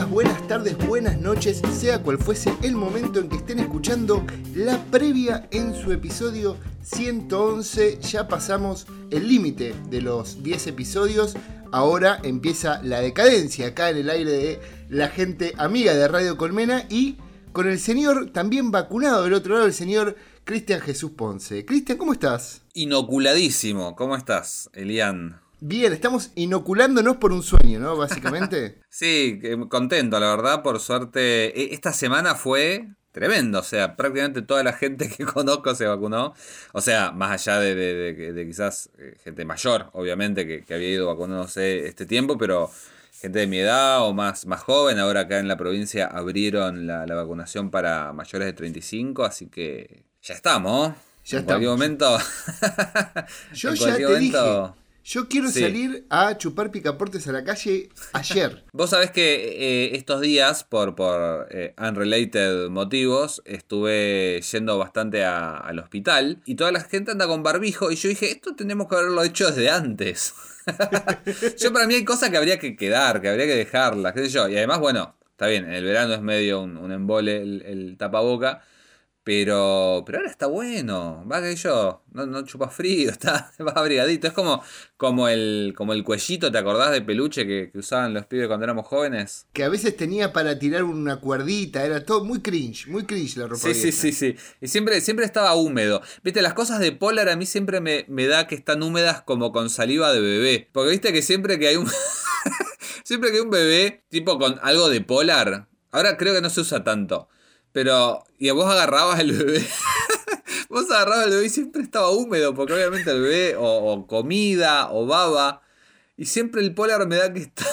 buenas tardes, buenas noches, sea cual fuese el momento en que estén escuchando la previa en su episodio 111. Ya pasamos el límite de los 10 episodios. Ahora empieza la decadencia acá en el aire de la gente amiga de Radio Colmena y con el señor también vacunado del otro lado, el señor Cristian Jesús Ponce. Cristian, ¿cómo estás? Inoculadísimo. ¿Cómo estás, Elian? Bien, estamos inoculándonos por un sueño, ¿no? Básicamente. sí, contento, la verdad, por suerte. E, esta semana fue tremendo, o sea, prácticamente toda la gente que conozco se vacunó. O sea, más allá de, quizás eh, gente mayor, obviamente, que, había ido vacunándose este tiempo, pero gente de mi edad o más, más joven. Ahora acá en la provincia abrieron la, vacunación para mayores de 35, así que ya estamos. Ya en cualquier momento. Yo ya te dije yo quiero salir a chupar picaportes a la calle ayer. Vos sabés que eh, estos días, por, por eh, unrelated motivos, estuve yendo bastante al hospital y toda la gente anda con barbijo y yo dije, esto tenemos que haberlo hecho desde antes. yo para mí hay cosas que habría que quedar, que habría que dejarlas, qué sé yo. Y además, bueno, está bien, en el verano es medio un, embole el, el tapaboca. Pero, pero ahora está bueno, va que yo, no, no chupa frío, está va abrigadito. Es como, como, el, como el cuellito, ¿te acordás de peluche que, usaban los pibes cuando éramos jóvenes? Que a veces tenía para tirar una cuerdita, era todo muy cringe, muy cringe la ropa. Sí, sí, sí, sí. Y siempre, siempre estaba húmedo. Viste, las cosas de Polar a mí siempre me, me da que están húmedas como con saliva de bebé. Porque viste que siempre que hay un. siempre que hay un bebé, tipo con algo de Polar, ahora creo que no se usa tanto. Pero, y vos agarrabas el bebé. vos agarrabas el bebé y siempre estaba húmedo, porque obviamente el bebé o, comida o baba. Y siempre el polar me da que está.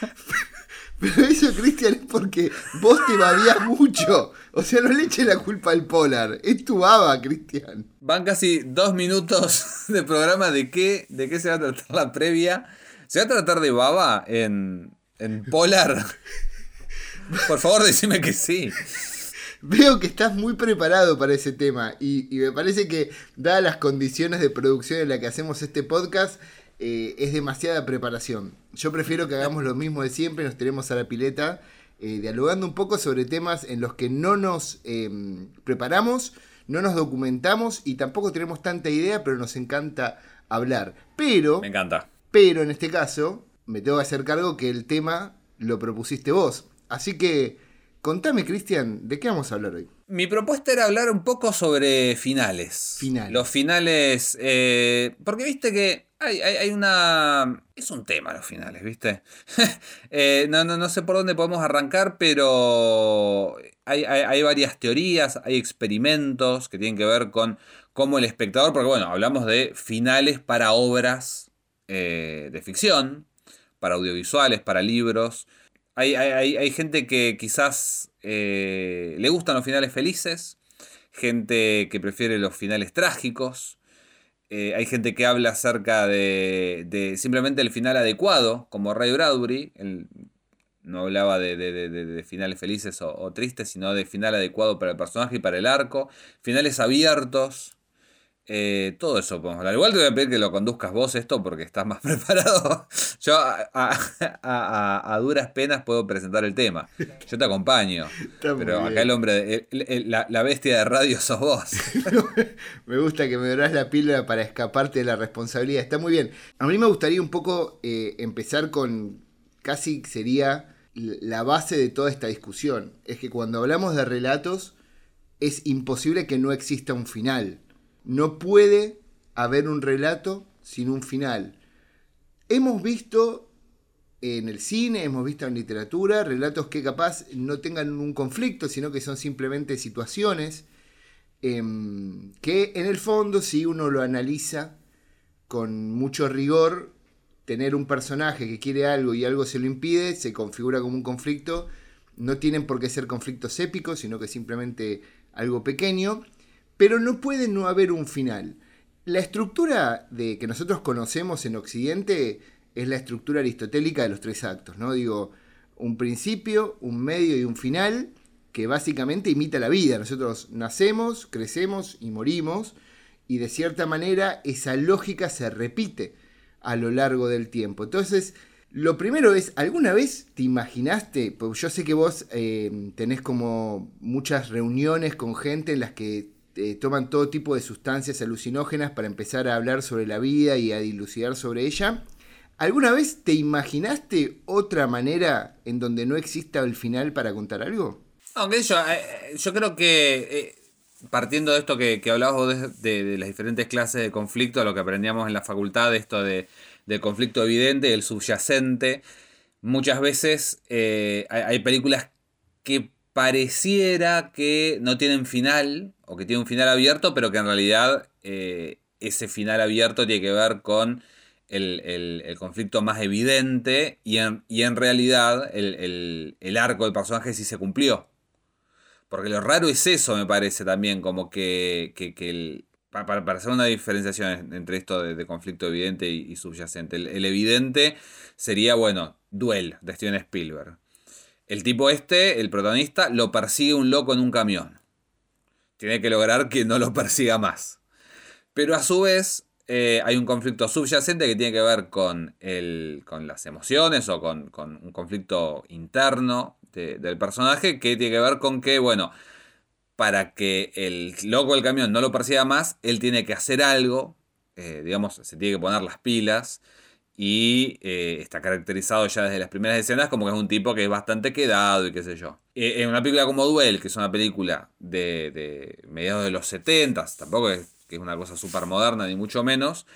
Pero eso, Cristian, es porque vos te babías mucho. O sea, no le eches la culpa al polar. Es tu baba, Cristian. Van casi dos minutos de programa de qué, de qué se va a tratar la previa. ¿Se va a tratar de baba en, en polar? Por favor, decime que sí. Veo que estás muy preparado para ese tema y, me parece que, dadas las condiciones de producción en las que hacemos este podcast, eh, es demasiada preparación. Yo prefiero que hagamos lo mismo de siempre, nos tenemos a la pileta, eh, dialogando un poco sobre temas en los que no nos em, preparamos, no nos documentamos y tampoco tenemos tanta idea, pero nos encanta hablar. Pero... Me encanta. Pero en este caso, me tengo que hacer cargo que el tema lo propusiste vos. Así que Contame, Cristian, ¿de qué vamos a hablar hoy? Mi propuesta era hablar un poco sobre finales. Finales. Los finales. Eh, porque viste que hay, una. Es un tema los finales, ¿viste? Eh, no, no, no sé por dónde podemos arrancar, pero hay, varias teorías, hay experimentos que tienen que ver con cómo el espectador. Porque, bueno, hablamos de finales para obras eh, de ficción, para audiovisuales, para libros. Hay, gente que quizás eh, le gustan los finales felices, gente que prefiere los finales trágicos, eh, hay gente que habla acerca de, simplemente el final adecuado, como Ray Bradbury, no hablaba de, finales felices o, tristes, sino de final adecuado para el personaje y para el arco, finales abiertos, eh, todo eso podemos hablar. Igual te voy a pedir que lo conduzcas vos esto porque estás más preparado. Yo a, duras penas puedo presentar el tema. Yo te acompaño. pero acá el hombre, la, bestia de radio sos vos. me gusta que me dorás la píldora para escaparte de la responsabilidad. Está muy bien. A mí me gustaría un poco eh, empezar con casi sería la base de toda esta discusión. Es que cuando hablamos de relatos es imposible que no exista un final no puede haber un relato sin un final. Hemos visto en el cine, hemos visto en literatura, relatos que capaz no tengan un conflicto, sino que son simplemente situaciones em, que en el fondo, si uno lo analiza con mucho rigor, tener un personaje que quiere algo y algo se lo impide, se configura como un conflicto. No tienen por qué ser conflictos épicos, sino que simplemente algo pequeño pero no puede no haber un final. La estructura de, que nosotros conocemos en Occidente es la estructura aristotélica de los tres actos, ¿no? Digo, un principio, un medio y un final que básicamente imita la vida. Nosotros nacemos, crecemos y morimos y de cierta manera esa lógica se repite a lo largo del tiempo. Entonces, Lo primero es, ¿alguna vez te imaginaste? Porque yo sé que vos eh, tenés como muchas reuniones con gente en las que eh, toman todo tipo de sustancias alucinógenas para empezar a hablar sobre la vida y a dilucidar sobre ella. ¿Alguna vez te imaginaste otra manera en donde no exista el final para contar algo? Aunque yo, eh, yo creo que partiendo de esto que, que hablabas vos de, las diferentes clases de conflicto, lo que aprendíamos en la facultad, esto de conflicto evidente, el subyacente. Muchas veces eh, hay, películas que pareciera que no tienen final, o que tienen un final abierto, pero que en realidad eh, ese final abierto tiene que ver con el, conflicto más evidente y en, y en realidad el, arco del personaje sí se cumplió. Porque lo raro es eso, me parece también, como que, que, que el, para, hacer una diferenciación entre esto de, conflicto evidente y, subyacente. El, evidente sería, bueno, Duel de Steven Spielberg. El tipo este, el protagonista, lo persigue un loco en un camión. Tiene que lograr que no lo persiga más. Pero a su vez eh, hay un conflicto subyacente que tiene que ver con, el, con las emociones o con, un conflicto interno del personaje que tiene que ver con que, bueno, para que el loco del camión no lo persiga más, él tiene que hacer algo, eh, digamos, se tiene que poner las pilas y eh, está caracterizado ya desde las primeras escenas como que es un tipo que es bastante quedado y qué sé yo. Eh, en una película como Duel, que es una película de, de mediados de los 70, tampoco es que es una cosa súper moderna ni mucho menos,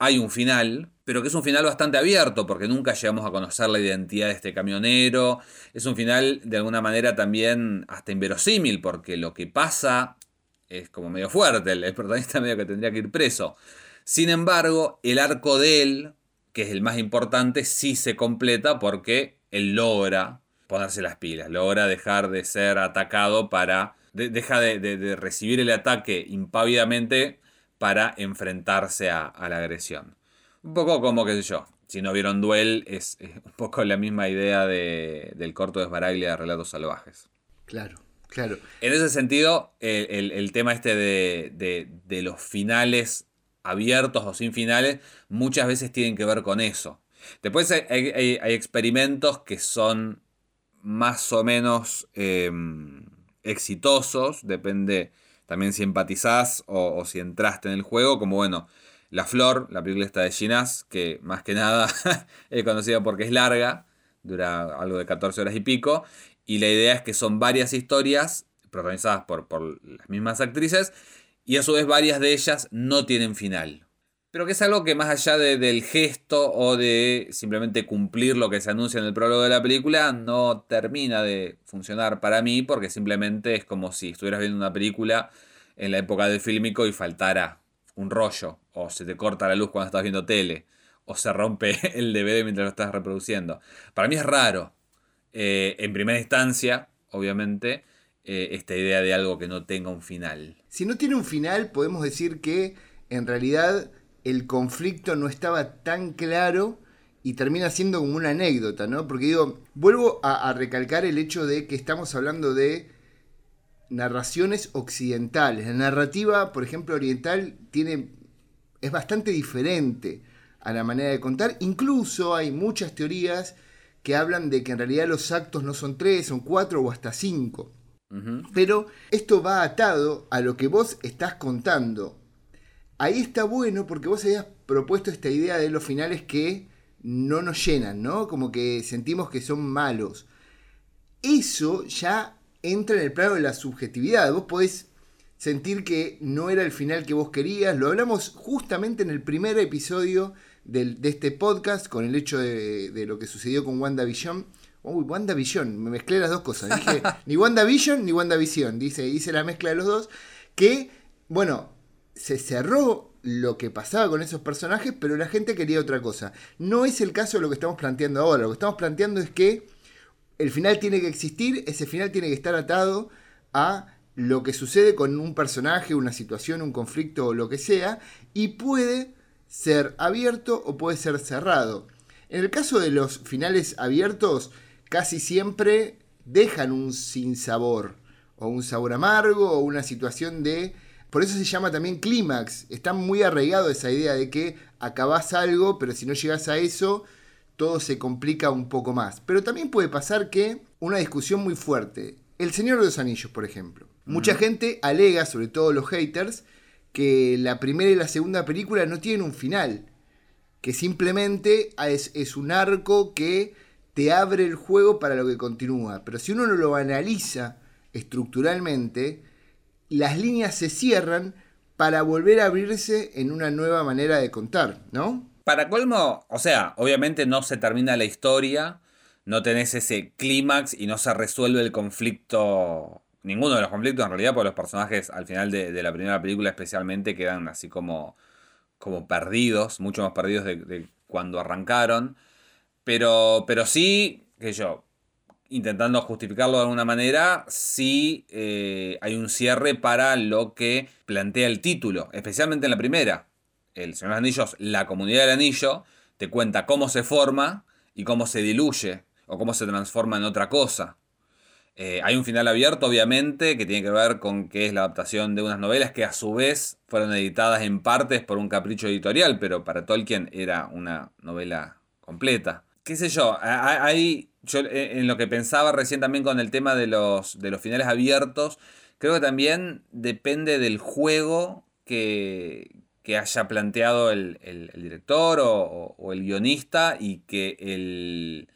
hay un final, pero que es un final bastante abierto, porque nunca llegamos a conocer la identidad de este camionero. Es un final de alguna manera también hasta inverosímil, porque lo que pasa es como medio fuerte, el, protagonista medio que tendría que ir preso. Sin embargo, el arco de él, que es el más importante, sí se completa porque él logra ponerse las pilas, logra dejar de ser atacado para... deja de recibir el ataque impávidamente para enfrentarse a, la agresión. Un poco como, qué sé yo, si no vieron Duel, es, un poco la misma idea del corto de Sbaraglia de Relatos Salvajes. Claro, claro. En ese sentido, el, tema este de, los finales abiertos o sin finales, muchas veces tienen que ver con eso. Después hay, experimentos que son más o menos em, exitosos, depende también si empatizás o, si entraste en el juego, como bueno, La Flor, la película esta de Ginás, que más que nada es conocida porque es larga, dura algo de 14 horas y pico, y la idea es que son varias historias protagonizadas por, por las mismas actrices, y a su vez varias de ellas no tienen final. Pero que es algo que más allá del gesto o de simplemente cumplir lo que se anuncia en el prólogo de la película, no termina de funcionar para mí porque simplemente es como si estuvieras viendo una película en la época del fílmico y faltara un rollo, o se te corta la luz cuando estás viendo tele, o se rompe el DVD mientras lo estás reproduciendo. Para mí es raro. Eh, en primera instancia, obviamente, eh, esta idea de algo que no tenga un final. Si no tiene un final, podemos decir que en realidad el conflicto no estaba tan claro y termina siendo como una anécdota, ¿no? Porque digo, vuelvo a, recalcar el hecho de que estamos hablando de narraciones occidentales. La narrativa, por ejemplo, oriental tiene es bastante diferente a la manera de contar. Incluso hay muchas teorías que hablan de que en realidad los actos no son tres, son cuatro o hasta cinco. Pero esto va atado a lo que vos estás contando ahí está bueno porque vos habías propuesto esta idea de los finales que no nos llenan, ¿no? Como que sentimos que son malos. Eso ya entra en el plano de la subjetividad. Vos podés sentir que no era el final que vos querías. Lo hablamos justamente en el primer episodio de este podcast con el hecho de, lo que sucedió con WandaVision. Uy, WandaVision, me mezclé las dos cosas. Dije, ni WandaVision ni WandaVision. Dice, hice la mezcla de los dos. Que, bueno, se cerró lo que pasaba con esos personajes, pero la gente quería otra cosa. No es el caso de lo que estamos planteando ahora. Lo que estamos planteando es que el final tiene que existir, ese final tiene que estar atado a lo que sucede con un personaje, una situación, un conflicto o lo que sea, y puede ser abierto o puede ser cerrado. En el caso de los finales abiertos, casi siempre dejan un sinsabor, o un sabor amargo, o una situación de por eso se llama también clímax. Está muy arraigado esa idea de que acabás algo, pero si no llegas a eso, todo se complica un poco más. Pero también puede pasar que una discusión muy fuerte. El Señor de los Anillos, por ejemplo. Mucha gente alega, sobre todo los haters, que la primera y la segunda película no tienen un final. Que simplemente es, es un arco que te abre el juego para lo que continúa. Pero si uno no lo analiza estructuralmente, las líneas se cierran para volver a abrirse en una nueva manera de contar, ¿no? Para colmo, o sea, obviamente no se termina la historia, no tenés ese clímax y no se resuelve el conflicto, ninguno de los conflictos en realidad, porque los personajes al final de, la primera película especialmente quedan así como, como perdidos, mucho más perdidos de, cuando arrancaron. Pero, pero sí, que yo, intentando justificarlo de alguna manera, sí eh, hay un cierre para lo que plantea el título, especialmente en la primera. El Señor de los Anillos, la comunidad del anillo, te cuenta cómo se forma y cómo se diluye o cómo se transforma en otra cosa. Eh, hay un final abierto, obviamente, que tiene que ver con que es la adaptación de unas novelas que a su vez fueron editadas en partes por un capricho editorial, pero para Tolkien era una novela completa. ¿Qué sé yo? Hay yo eh, en lo que pensaba recién también con el tema de los, de los finales abiertos, creo que también depende del juego que, haya planteado el, director o, el guionista y que el,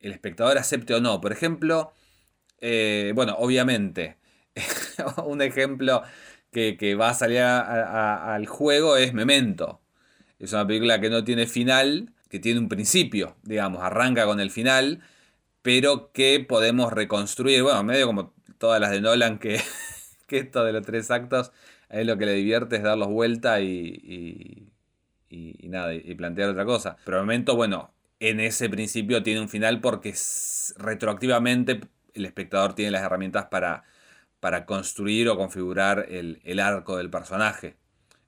espectador acepte o no. Por ejemplo, eh, bueno, obviamente, un ejemplo que, va a salir al juego es Memento. Es una película que no tiene final, que tiene un principio, digamos, arranca con el final pero que podemos reconstruir, bueno, medio como todas las de Nolan, que, esto de los tres actos, él lo que le divierte es darlos vuelta y, y, nada, y plantear otra cosa. Pero el momento, bueno, en ese principio tiene un final porque retroactivamente el espectador tiene las herramientas para, construir o configurar el arco del personaje.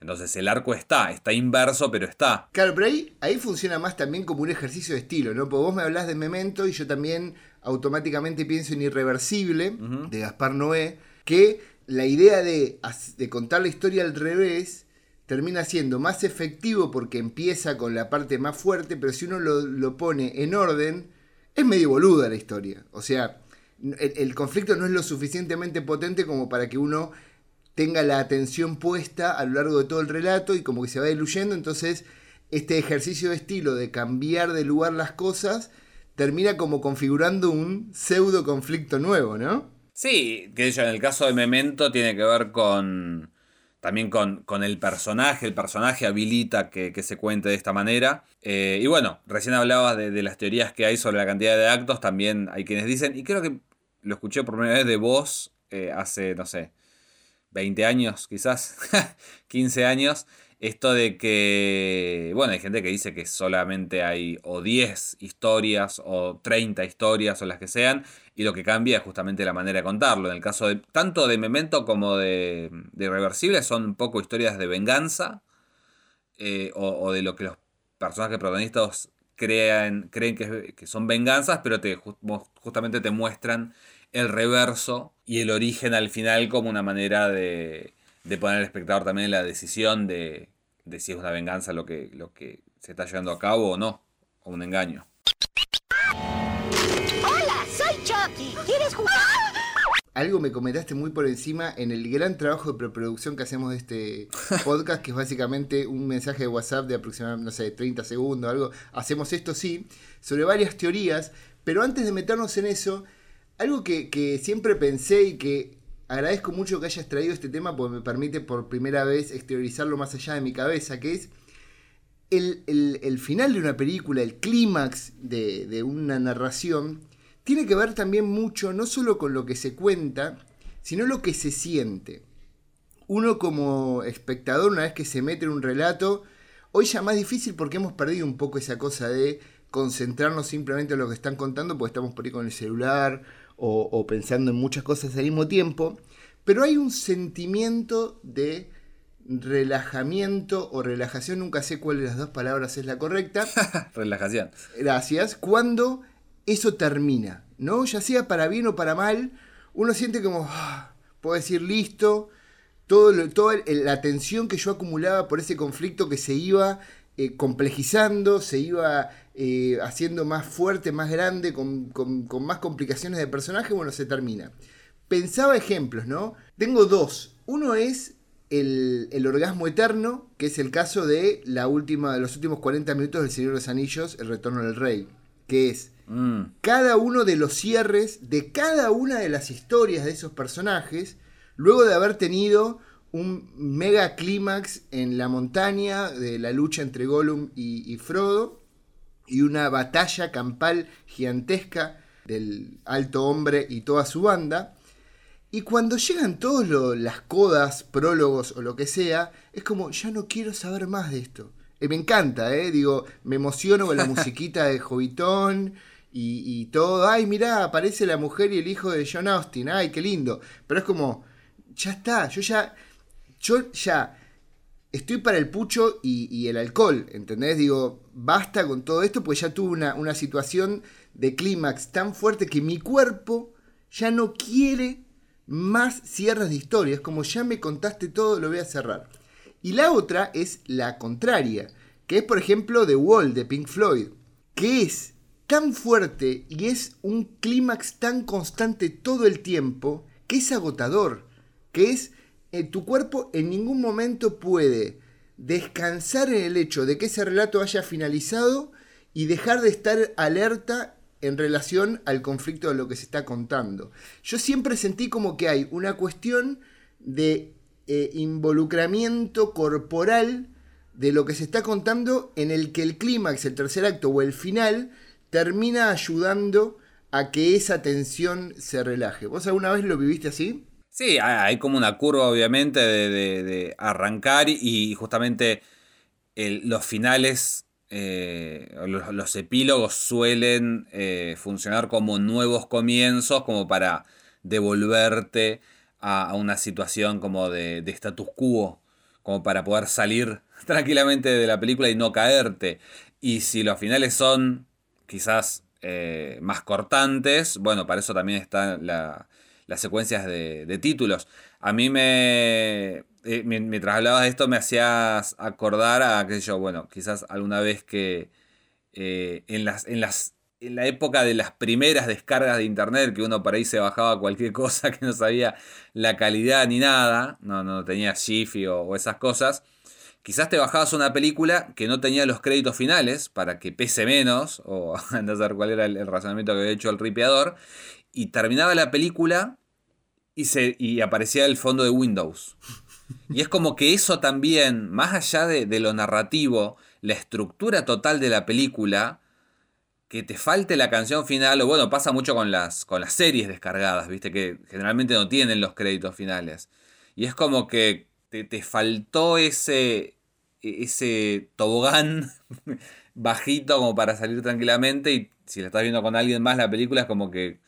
Entonces el arco está, está inverso, pero está. Claro, pero ahí, ahí funciona más también como un ejercicio de estilo, ¿no? Porque vos me hablas de Memento y yo también automáticamente pienso en Irreversible, de Gaspar Noé, que la idea de, de contar la historia al revés termina siendo más efectivo porque empieza con la parte más fuerte, pero si uno lo, pone en orden, es medio boluda la historia. O sea, el, conflicto no es lo suficientemente potente como para que uno tenga la atención puesta a lo largo de todo el relato y como que se va diluyendo, entonces este ejercicio de estilo de cambiar de lugar las cosas termina como configurando un pseudo conflicto nuevo, ¿no? Sí, que en el caso de Memento tiene que ver con también con, con el personaje, el personaje habilita que, se cuente de esta manera. Eh, y bueno, recién hablabas de, las teorías que hay sobre la cantidad de actos, también hay quienes dicen, y creo que lo escuché por primera vez de vos eh, hace, no sé, 20 años quizás, 15 años, esto de que, bueno, hay gente que dice que solamente hay o 10 historias o 30 historias o las que sean, y lo que cambia es justamente la manera de contarlo. En el caso de tanto de Memento como de, de Irreversible son un poco historias de venganza eh, o, de lo que los personajes protagonistas crean, creen que, que son venganzas, pero te, justamente te muestran el reverso y el origen al final como una manera de, poner al espectador también en la decisión de, si es una venganza lo que, lo que se está llevando a cabo o no, o un engaño. Hola, soy Chucky. ¿Quieres jugar? Algo me comentaste muy por encima en el gran trabajo de preproducción que hacemos de este podcast, que es básicamente un mensaje de WhatsApp de aproximadamente, no sé, 30 segundos, algo. Hacemos esto, sí, sobre varias teorías, pero antes de meternos en eso, algo que, siempre pensé y que agradezco mucho que hayas traído este tema porque me permite por primera vez exteriorizarlo más allá de mi cabeza, que es el, final de una película, el clímax de, de, una narración, tiene que ver también mucho no solo con lo que se cuenta, sino lo que se siente. Uno como espectador, una vez que se mete en un relato, hoy ya más difícil porque hemos perdido un poco esa cosa de concentrarnos simplemente en lo que están contando, porque estamos por ahí con el celular o, pensando en muchas cosas al mismo tiempo, pero hay un sentimiento de relajamiento o relajación, nunca sé cuál de las dos palabras es la correcta. relajación. Gracias. Cuando eso termina, ¿no? Ya sea para bien o para mal, uno siente como, ah, puedo decir, listo, todo toda la tensión que yo acumulaba por ese conflicto que se iba eh, complejizando, se iba eh, haciendo más fuerte, más grande, con, más complicaciones de personaje, bueno, se termina. Pensaba ejemplos, ¿no? Tengo dos. Uno es el, orgasmo eterno, que es el caso de la última, los últimos 40 minutos del Señor de los Anillos, El Retorno del Rey, que es mm. cada uno de los cierres de cada una de las historias de esos personajes, luego de haber tenido un mega clímax en la montaña de la lucha entre Gollum y Frodo, y una batalla campal gigantesca del alto hombre y toda su banda. Y cuando llegan todas las codas, prólogos o lo que sea, es como, ya no quiero saber más de esto. Eh, me encanta, ¿eh? Digo, me emociono con la musiquita de Jovitón y, y, todo. Ay, mirá, aparece la mujer y el hijo de John Austin. Ay, qué lindo. Pero es como, ya está, yo ya, yo ya estoy para el pucho y, el alcohol, ¿entendés? Digo, basta con todo esto, pues ya tuve una, una situación de clímax tan fuerte que mi cuerpo ya no quiere más cierres de historias, como ya me contaste todo, lo voy a cerrar. Y la otra es la contraria, que es por ejemplo The Wall de Pink Floyd, que es tan fuerte y es un clímax tan constante todo el tiempo, que es agotador, que es tu cuerpo en ningún momento puede descansar en el hecho de que ese relato haya finalizado y dejar de estar alerta en relación al conflicto de lo que se está contando. Yo siempre sentí como que hay una cuestión de eh, involucramiento corporal de lo que se está contando en el que el clímax, el tercer acto o el final termina ayudando a que esa tensión se relaje. ¿Vos alguna vez lo viviste así? Sí, hay como una curva obviamente de, arrancar y justamente los finales, eh, los, epílogos suelen eh, funcionar como nuevos comienzos, como para devolverte a, una situación como de, status quo, como para poder salir tranquilamente de la película y no caerte. Y si los finales son quizás eh, más cortantes, bueno, para eso también está la las secuencias de, títulos. A mí me, eh, mientras hablabas de esto me hacías acordar a, qué yo, bueno, quizás alguna vez que eh, en, las, en, las, en la época de las primeras descargas de internet, que uno por ahí se bajaba cualquier cosa que no sabía la calidad ni nada, no, no tenía Jiffy o, esas cosas, quizás te bajabas una película que no tenía los créditos finales para que pese menos, o no sé cuál era el, el razonamiento que había hecho el ripeador, y terminaba la película y, se, y aparecía el fondo de Windows. Y es como que eso también, más allá de, lo narrativo, la estructura total de la película, que te falte la canción final, o bueno, pasa mucho con las, con las series descargadas, viste, que generalmente no tienen los créditos finales. Y es como que te, te faltó ese, ese tobogán bajito como para salir tranquilamente y si la estás viendo con alguien más la película es como que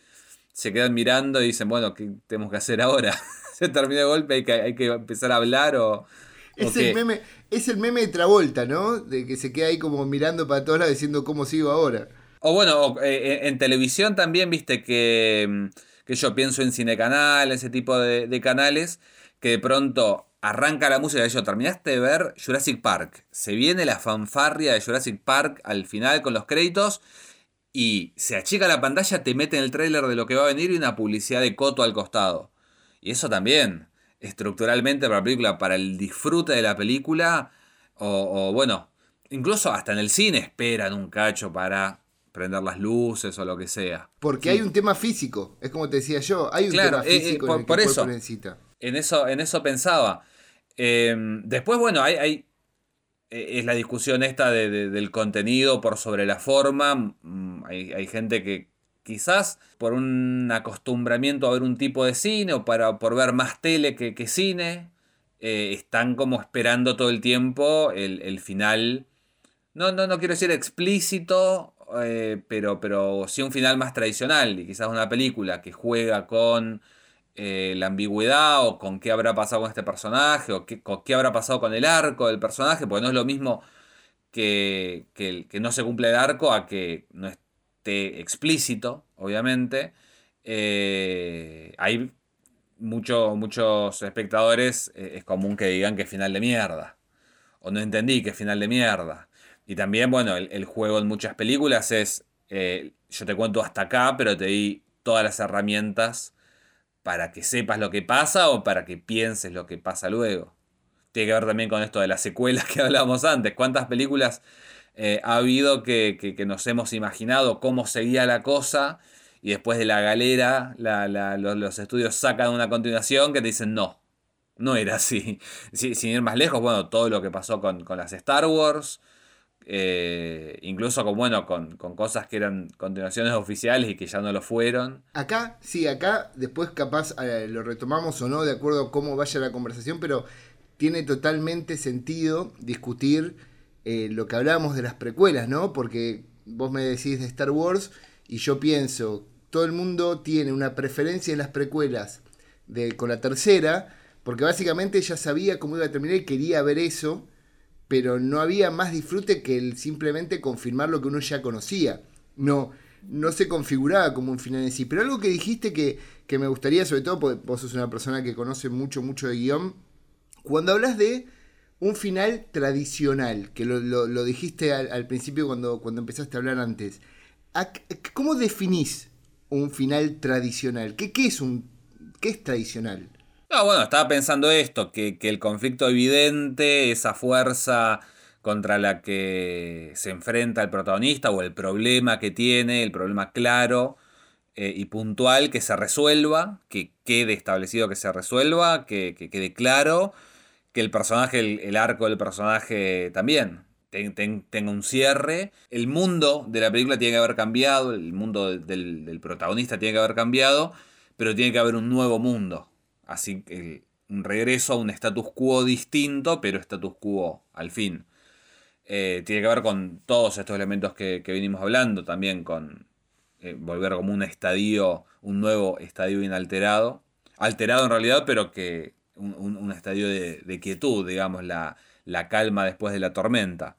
se quedan mirando y dicen, bueno, ¿qué tenemos que hacer ahora? se termina de golpe, hay que, hay que empezar a hablar o... Es, el meme, es el meme de Travolta, ¿no? De que se queda ahí como mirando para todos lados diciendo cómo sigo ahora. O bueno, eh, eh, en televisión también, viste, que, mm, que yo pienso en Cinecanal, ese tipo de, canales, que de pronto arranca la música de yo, terminaste de ver Jurassic Park, se viene la fanfarria de Jurassic Park al final con los créditos y se achica la pantalla, te mete en el tráiler de lo que va a venir y una publicidad de coto al costado. Y eso también, estructuralmente para la película, para el disfrute de la película, o, bueno, incluso hasta en el cine esperan un cacho para prender las luces o lo que sea. Porque hay un tema físico, es como te decía yo, hay un tema eh, eh, físico por, en por eso, necesita. En eso, en eso pensaba. Em, después, bueno, hay, hay es la discusión esta del contenido por sobre la forma. Mm, hay, gente que quizás por un acostumbramiento a ver un tipo de cine o para, por ver más tele que, cine, eh, están como esperando todo el tiempo el, final. No, no, no quiero decir explícito, eh, pero, pero sí un final más tradicional. Y quizás una película que juega con eh, la ambigüedad o con qué habrá pasado con este personaje o qué, qué, habrá pasado con el arco del personaje, porque no es lo mismo que, que, no se cumple el arco a que no esté explícito, obviamente. Eh, hay muchos espectadores, eh, es común que digan que final de mierda, o no entendí que final de mierda. Y también, bueno, el, juego en muchas películas es, yo te cuento hasta acá, pero te di todas las herramientas para que sepas lo que pasa o para que pienses lo que pasa luego. Tiene que ver también con esto de las secuelas que hablábamos antes. ¿Cuántas películas eh, ha habido que, nos hemos imaginado cómo seguía la cosa y después de la galera los, estudios sacan una continuación que te dicen no, no era así. sin ir más lejos, bueno, todo lo que pasó con, las Star Wars, eh, incluso con, bueno, con, cosas que eran continuaciones oficiales y que ya no lo fueron. Acá, sí, acá después capaz eh, lo retomamos o no, de acuerdo a cómo vaya la conversación, pero tiene totalmente sentido discutir eh, lo que hablábamos de las precuelas, ¿no? Porque vos me decís de Star Wars y yo pienso, todo el mundo tiene una preferencia en las precuelas de, con la tercera, porque básicamente ya sabía cómo iba a terminar y quería ver eso, pero no había más disfrute que el simplemente confirmar lo que uno ya conocía. No, no se configuraba como un final en sí. Pero algo que dijiste que, que me gustaría, sobre todo porque vos sos una persona que conoce mucho, mucho de guion, cuando hablas de un final tradicional, que lo, dijiste al, principio cuando, cuando empezaste a hablar antes, ¿cómo definís un final tradicional? ¿Qué, qué es, un, qué es tradicional? No, bueno, estaba pensando esto, que, el conflicto evidente, esa fuerza contra la que se enfrenta el protagonista o el problema que tiene, el problema claro eh, y puntual, que se resuelva, que quede establecido que se resuelva, que, quede claro, que el personaje, el, arco del personaje también tenga un cierre. El mundo de la película tiene que haber cambiado, el mundo del, del protagonista tiene que haber cambiado, pero tiene que haber un nuevo mundo Así que un regreso a un status quo distinto, pero status quo al fin. Eh, tiene que ver con todos estos elementos que, venimos hablando, también con eh, volver como un estadio, un nuevo estadio inalterado. Alterado en realidad, pero que un, estadio de, quietud, digamos, la, la, calma después de la tormenta.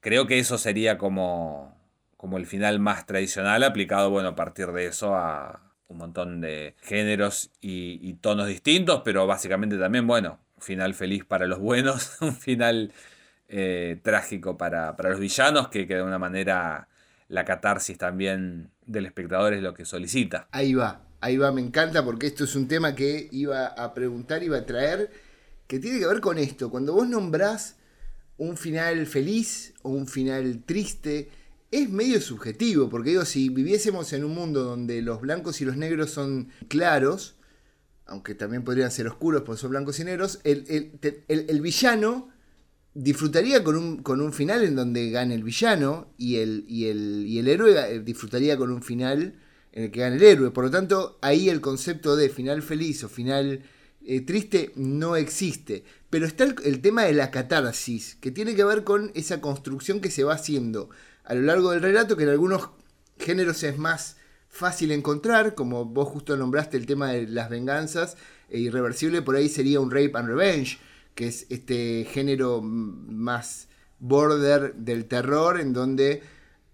Creo que eso sería como, como el final más tradicional aplicado, bueno, a partir de eso a, un montón de géneros y, tonos distintos, pero básicamente también, bueno, final feliz para los buenos, un final eh, trágico para, los villanos, que, que, de alguna manera la catarsis también del espectador es lo que solicita. Ahí va, ahí va, me encanta porque esto es un tema que iba a preguntar, iba a traer, que tiene que ver con esto. Cuando vos nombrás un final feliz o un final triste, es medio subjetivo, porque digo, si viviésemos en un mundo donde los blancos y los negros son claros, aunque también podrían ser oscuros porque son blancos y negros, el, villano disfrutaría con un, con un, final en donde gane el villano y el, y el, héroe eh, disfrutaría con un final en el que gane el héroe. Por lo tanto, ahí el concepto de final feliz o final eh, triste no existe. Pero está el, el, tema de la catarsis, que tiene que ver con esa construcción que se va haciendo a lo largo del relato, que en algunos géneros es más fácil encontrar, como vos justo nombraste el tema de las venganzas, e irreversible por ahí sería un rape and revenge, que es este género más border del terror, en donde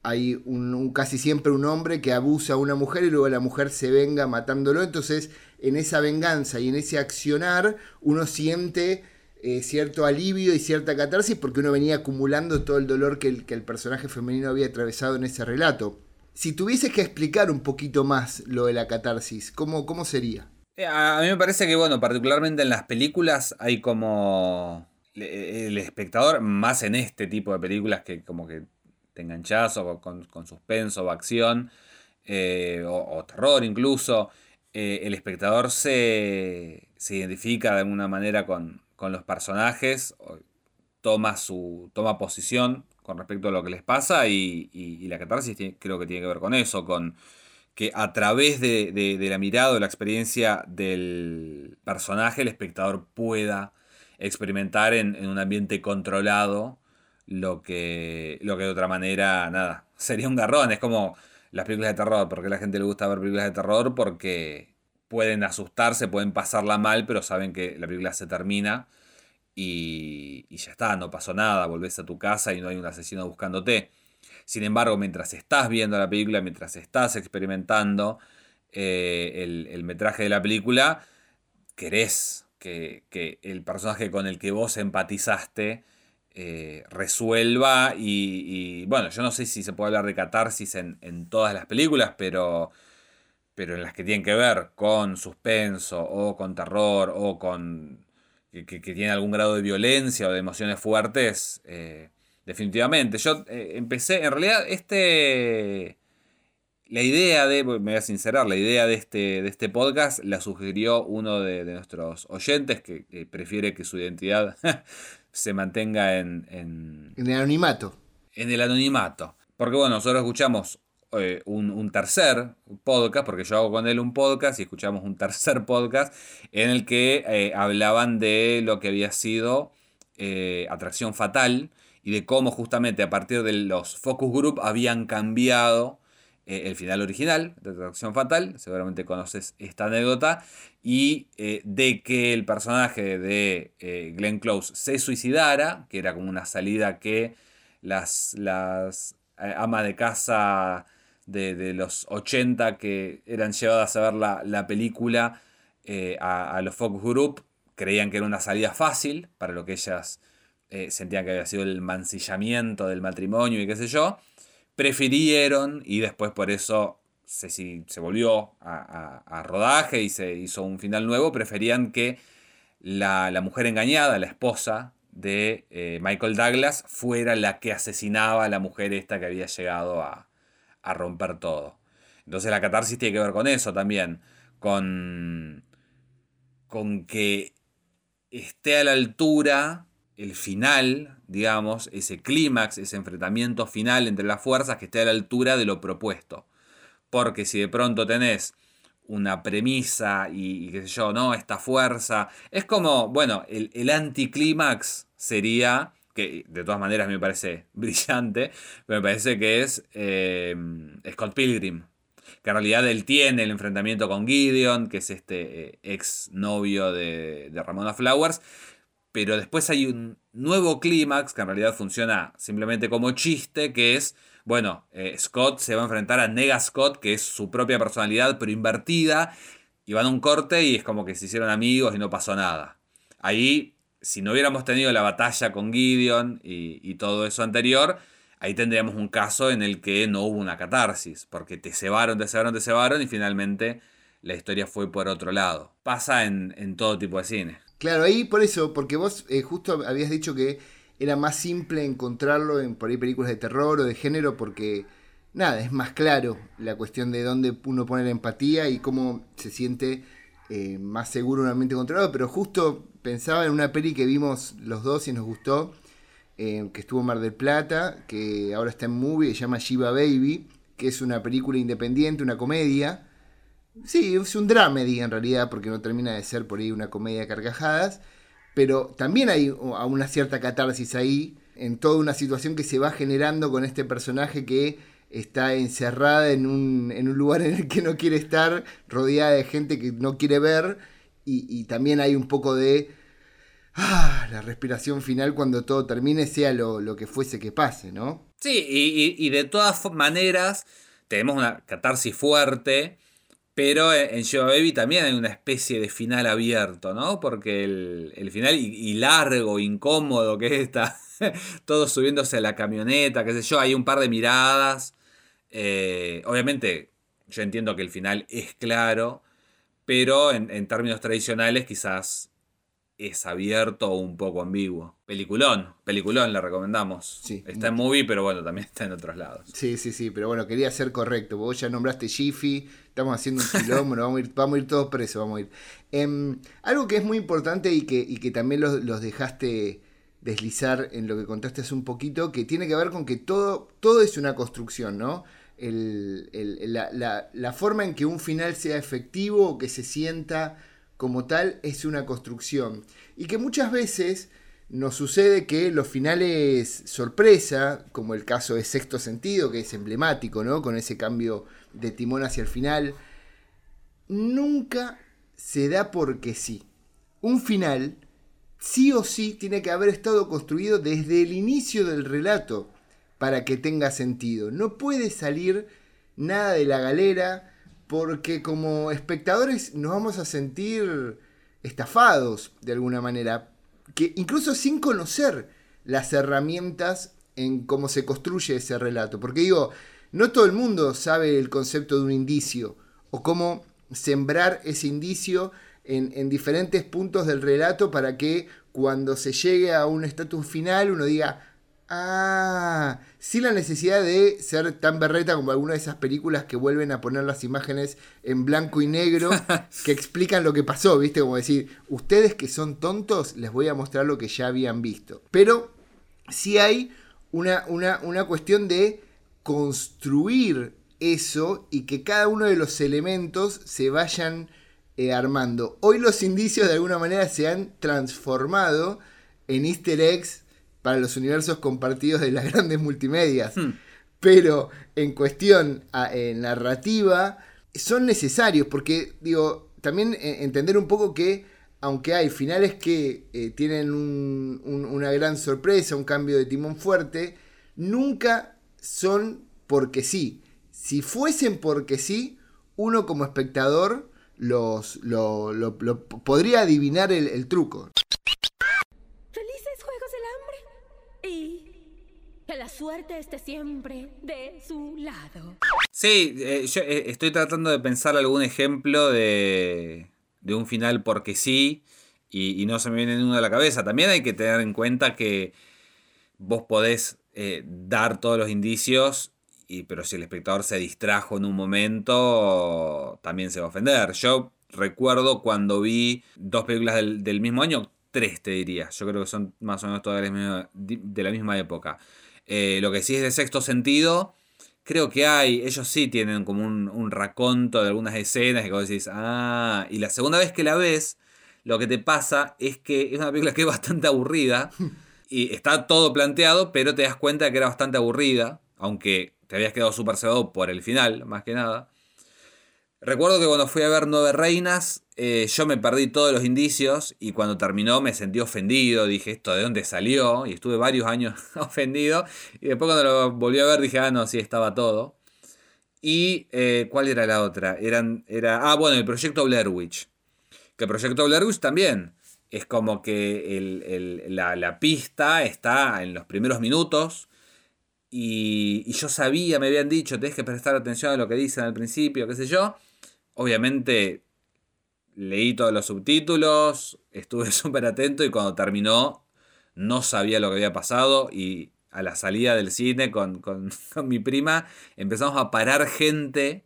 hay un, casi siempre un hombre que abusa a una mujer y luego la mujer se venga matándolo. Entonces, en esa venganza y en ese accionar, uno siente eh, cierto alivio y cierta catarsis porque uno venía acumulando todo el dolor que el, que el personaje femenino había atravesado en ese relato. Si tuvieses que explicar un poquito más lo de la catarsis, ¿cómo, cómo sería? Eh, a mí me parece que, bueno, particularmente en las películas hay como el espectador, más en este tipo de películas que como que te enganchás o con, suspenso o acción eh, o, terror incluso, el espectador se, se, identifica de alguna manera con, con los personajes, toma, su, toma posición con respecto a lo que les pasa y, la catarsis creo que tiene que ver con eso, con que a través de, la mirada o la experiencia del personaje el espectador pueda experimentar en, un ambiente controlado lo que, lo que de otra manera, nada, sería un garrón. Es como las películas de terror, porque a la gente le gusta ver películas de terror porque pueden asustarse, pueden pasarla mal, pero saben que la película se termina y, ya está, no pasó nada, volvés a tu casa y no hay un asesino buscándote. Sin embargo, mientras estás viendo la película, mientras estás experimentando eh, el, metraje de la película, querés que, el personaje con el que vos empatizaste eh, resuelva y, bueno, yo no sé si se puede hablar de catarsis en, todas las películas, pero, pero en las que tienen que ver con suspenso o con terror o con que, que, tiene algún grado de violencia o de emociones fuertes, eh, definitivamente. Yo eh, empecé, en realidad, este la idea de, me voy a sincerar, la idea de este, de este podcast la sugirió uno de, nuestros oyentes que, prefiere que su identidad se mantenga en, en, el anonimato. En el anonimato. Porque bueno, nosotros escuchamos eh, un, tercer podcast, porque yo hago con él un podcast y escuchamos un tercer podcast en el que eh, hablaban de lo que había sido eh, Atracción Fatal y de cómo justamente a partir de los focus group habían cambiado el final original de Atracción Fatal, seguramente conoces esta anécdota, y de que el personaje de eh, Glenn Close se suicidara, que era como una salida que las, las amas de casa de, los 80 que eran llevadas a ver la, película a, a, los Focus Group creían que era una salida fácil para lo que ellas sentían que había sido el mancillamiento del matrimonio y qué sé yo prefirieron, y después por eso se, se volvió a, rodaje y se hizo un final nuevo, preferían que la, mujer engañada, la esposa de eh, Michael Douglas, fuera la que asesinaba a la mujer esta que había llegado a, a romper todo. Entonces la catarsis tiene que ver con eso también, con, con que esté a la altura el final, digamos, ese clímax, ese enfrentamiento final entre las fuerzas que esté a la altura de lo propuesto. Porque si de pronto tenés una premisa y, qué sé yo, ¿no? Esta fuerza. Es como, bueno, el, anticlímax sería, que de todas maneras me parece brillante, me parece que es eh, Scott Pilgrim. Que en realidad él tiene el enfrentamiento con Gideon, que es este eh, ex novio de, de Ramona Flowers, pero después hay un nuevo clímax que en realidad funciona simplemente como chiste, que es, bueno, eh, Scott se va a enfrentar a Nega Scott, que es su propia personalidad, pero invertida, y van a un corte y es como que se hicieron amigos y no pasó nada. Ahí, si no hubiéramos tenido la batalla con Gideon y, todo eso anterior, ahí tendríamos un caso en el que no hubo una catarsis, porque te cebaron, te cebaron, te cebaron y finalmente la historia fue por otro lado. Pasa en, todo tipo de cine. Claro, ahí por eso, porque vos eh, justo habías dicho que era más simple encontrarlo en por ahí películas de terror o de género porque nada, es más claro la cuestión de dónde uno pone la empatía y cómo se siente eh, más seguro un ambiente controlado, pero justo pensaba en una peli que vimos los dos y nos gustó, eh, que estuvo en Mar del Plata, que ahora está en movie, se llama Shiva Baby, que es una película independiente, una comedia, Sí, es un dramedy en realidad, porque no termina de ser por ahí una comedia de carcajadas, pero también hay una cierta catarsis ahí, en toda una situación que se va generando con este personaje que está encerrada en un, en un lugar en el que no quiere estar, rodeada de gente que no quiere ver, y, también hay un poco de ah, la respiración final cuando todo termine, sea lo, que fuese que pase, ¿no? Sí, y, de todas maneras tenemos una catarsis fuerte pero en Shiva Baby también hay una especie de final abierto, ¿no? Porque el, final y, largo, incómodo que está, todos subiéndose a la camioneta, qué sé yo, hay un par de miradas. Eh, obviamente, yo entiendo que el final es claro, pero en, en términos tradicionales quizás es abierto o un poco ambiguo. Peliculón, peliculón le recomendamos. Sí, está en movie, pero bueno, también está en otros lados. Sí, sí, sí, pero bueno, quería ser correcto. Vos ya nombraste Jiffy, estamos haciendo un quilombo, vamos, a ir, vamos a ir todos presos, vamos a ir. Em, algo que es muy importante y que, y que también los, dejaste deslizar en lo que contaste hace un poquito, que tiene que ver con que todo, todo es una construcción, ¿no? La, forma en que un final sea efectivo o que se sienta como tal es una construcción. Y que muchas veces nos sucede que los finales sorpresa, como el caso de Sexto Sentido, que es emblemático, ¿no? Con ese cambio de timón hacia el final, nunca se da porque sí. Un final, sí o sí, tiene que haber estado construido desde el inicio del relato para que tenga sentido. No puede salir nada de la galera porque como espectadores nos vamos a sentir estafados de alguna manera, que incluso sin conocer las herramientas en cómo se construye ese relato. Porque digo, no todo el mundo sabe el concepto de un indicio o cómo sembrar ese indicio en, diferentes puntos del relato para que cuando se llegue a un estatus final uno diga, ah, sin la necesidad de ser tan berreta como alguna de esas películas que vuelven a poner las imágenes en blanco y negro que explican lo que pasó, ¿viste? Como decir, ustedes que son tontos, les voy a mostrar lo que ya habían visto. Pero sí hay una, una, una cuestión de construir eso y que cada uno de los elementos se vayan eh, armando. Hoy los indicios de alguna manera se han transformado en easter eggs para los universos compartidos de las grandes multimedias. Hmm. Pero en cuestión narrativa son necesarios porque, digo, también eh, entender un poco que aunque hay finales que eh, tienen una gran sorpresa, un cambio de timón fuerte, nunca son porque sí. Si fuesen porque sí, uno como espectador los, lo, podría adivinar el, truco. Que la suerte esté siempre de su lado. Sí, eh, yo eh, estoy tratando de pensar algún ejemplo de, de un final porque sí. Y, no se me viene ninguno a la cabeza. También hay que tener en cuenta que vos podés eh, dar todos los indicios y, pero si el espectador se distrajo en un momento, también se va a ofender. Yo recuerdo cuando vi dos películas del, mismo año, tres te diría. Yo creo que son más o menos todas de la misma, época. Eh, lo que sí es de sexto sentido, creo que hay, ellos sí tienen como un, un raconto de algunas escenas que vos decís, ah, y la segunda vez que la ves, lo que te pasa es que es una película que es bastante aburrida y está todo planteado, pero te das cuenta de que era bastante aburrida, aunque te habías quedado súper cebado por el final, más que nada. Recuerdo que cuando fui a ver Nueve Reinas, eh, yo me perdí todos los indicios y cuando terminó me sentí ofendido, dije esto de dónde salió y estuve varios años ofendido y después cuando lo volví a ver dije, ah, no, sí, estaba todo. Y eh, ¿cuál era la otra? Eran, era, ah, bueno, el proyecto Blair Witch. Que el proyecto Blair Witch también es como que la, la pista está en los primeros minutos y, yo sabía, me habían dicho, tenés que prestar atención a lo que dicen al principio, qué sé yo. Obviamente leí todos los subtítulos, estuve súper atento y cuando terminó no sabía lo que había pasado y a la salida del cine con, con, mi prima empezamos a parar gente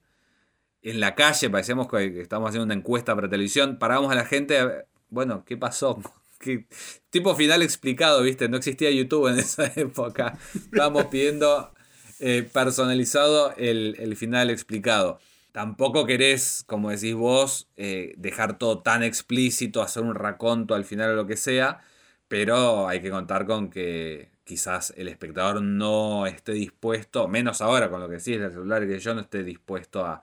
en la calle, parecíamos que estábamos haciendo una encuesta para televisión, parábamos a la gente, bueno, ¿qué pasó? tipo final explicado, ¿viste? No existía YouTube en esa época. Estábamos pidiendo eh, personalizado el, final explicado. Tampoco querés, como decís vos, eh, dejar todo tan explícito, hacer un raconto al final o lo que sea, pero hay que contar con que quizás el espectador no esté dispuesto, menos ahora con lo que decís del celular, que yo no esté dispuesto a,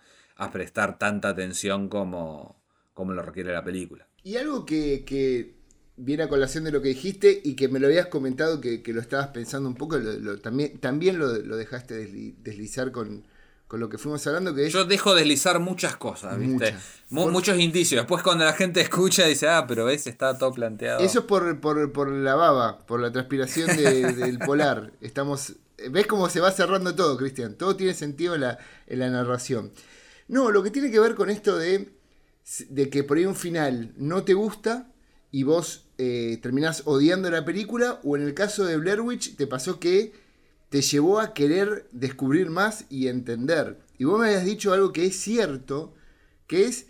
prestar tanta atención como, como lo requiere la película. Y algo que, que viene a colación de lo que dijiste y que me lo habías comentado que, lo estabas pensando un poco, también, también lo, dejaste deslizar con, lo que fuimos hablando. que Yo dejo deslizar muchas cosas, ¿viste? Muchos indicios. Después cuando la gente escucha dice, ah, pero ves, está todo planteado. Eso es por, por, la baba, por la transpiración del polar. Estamos... ¿Ves cómo se va cerrando todo, Cristian? Todo tiene sentido en la, en la narración. No, lo que tiene que ver con esto de, de que por ahí un final no te gusta y vos eh, terminás odiando la película o en el caso de Blair Witch te pasó que te llevó a querer descubrir más y entender. Y vos me habías dicho algo que es cierto, que es,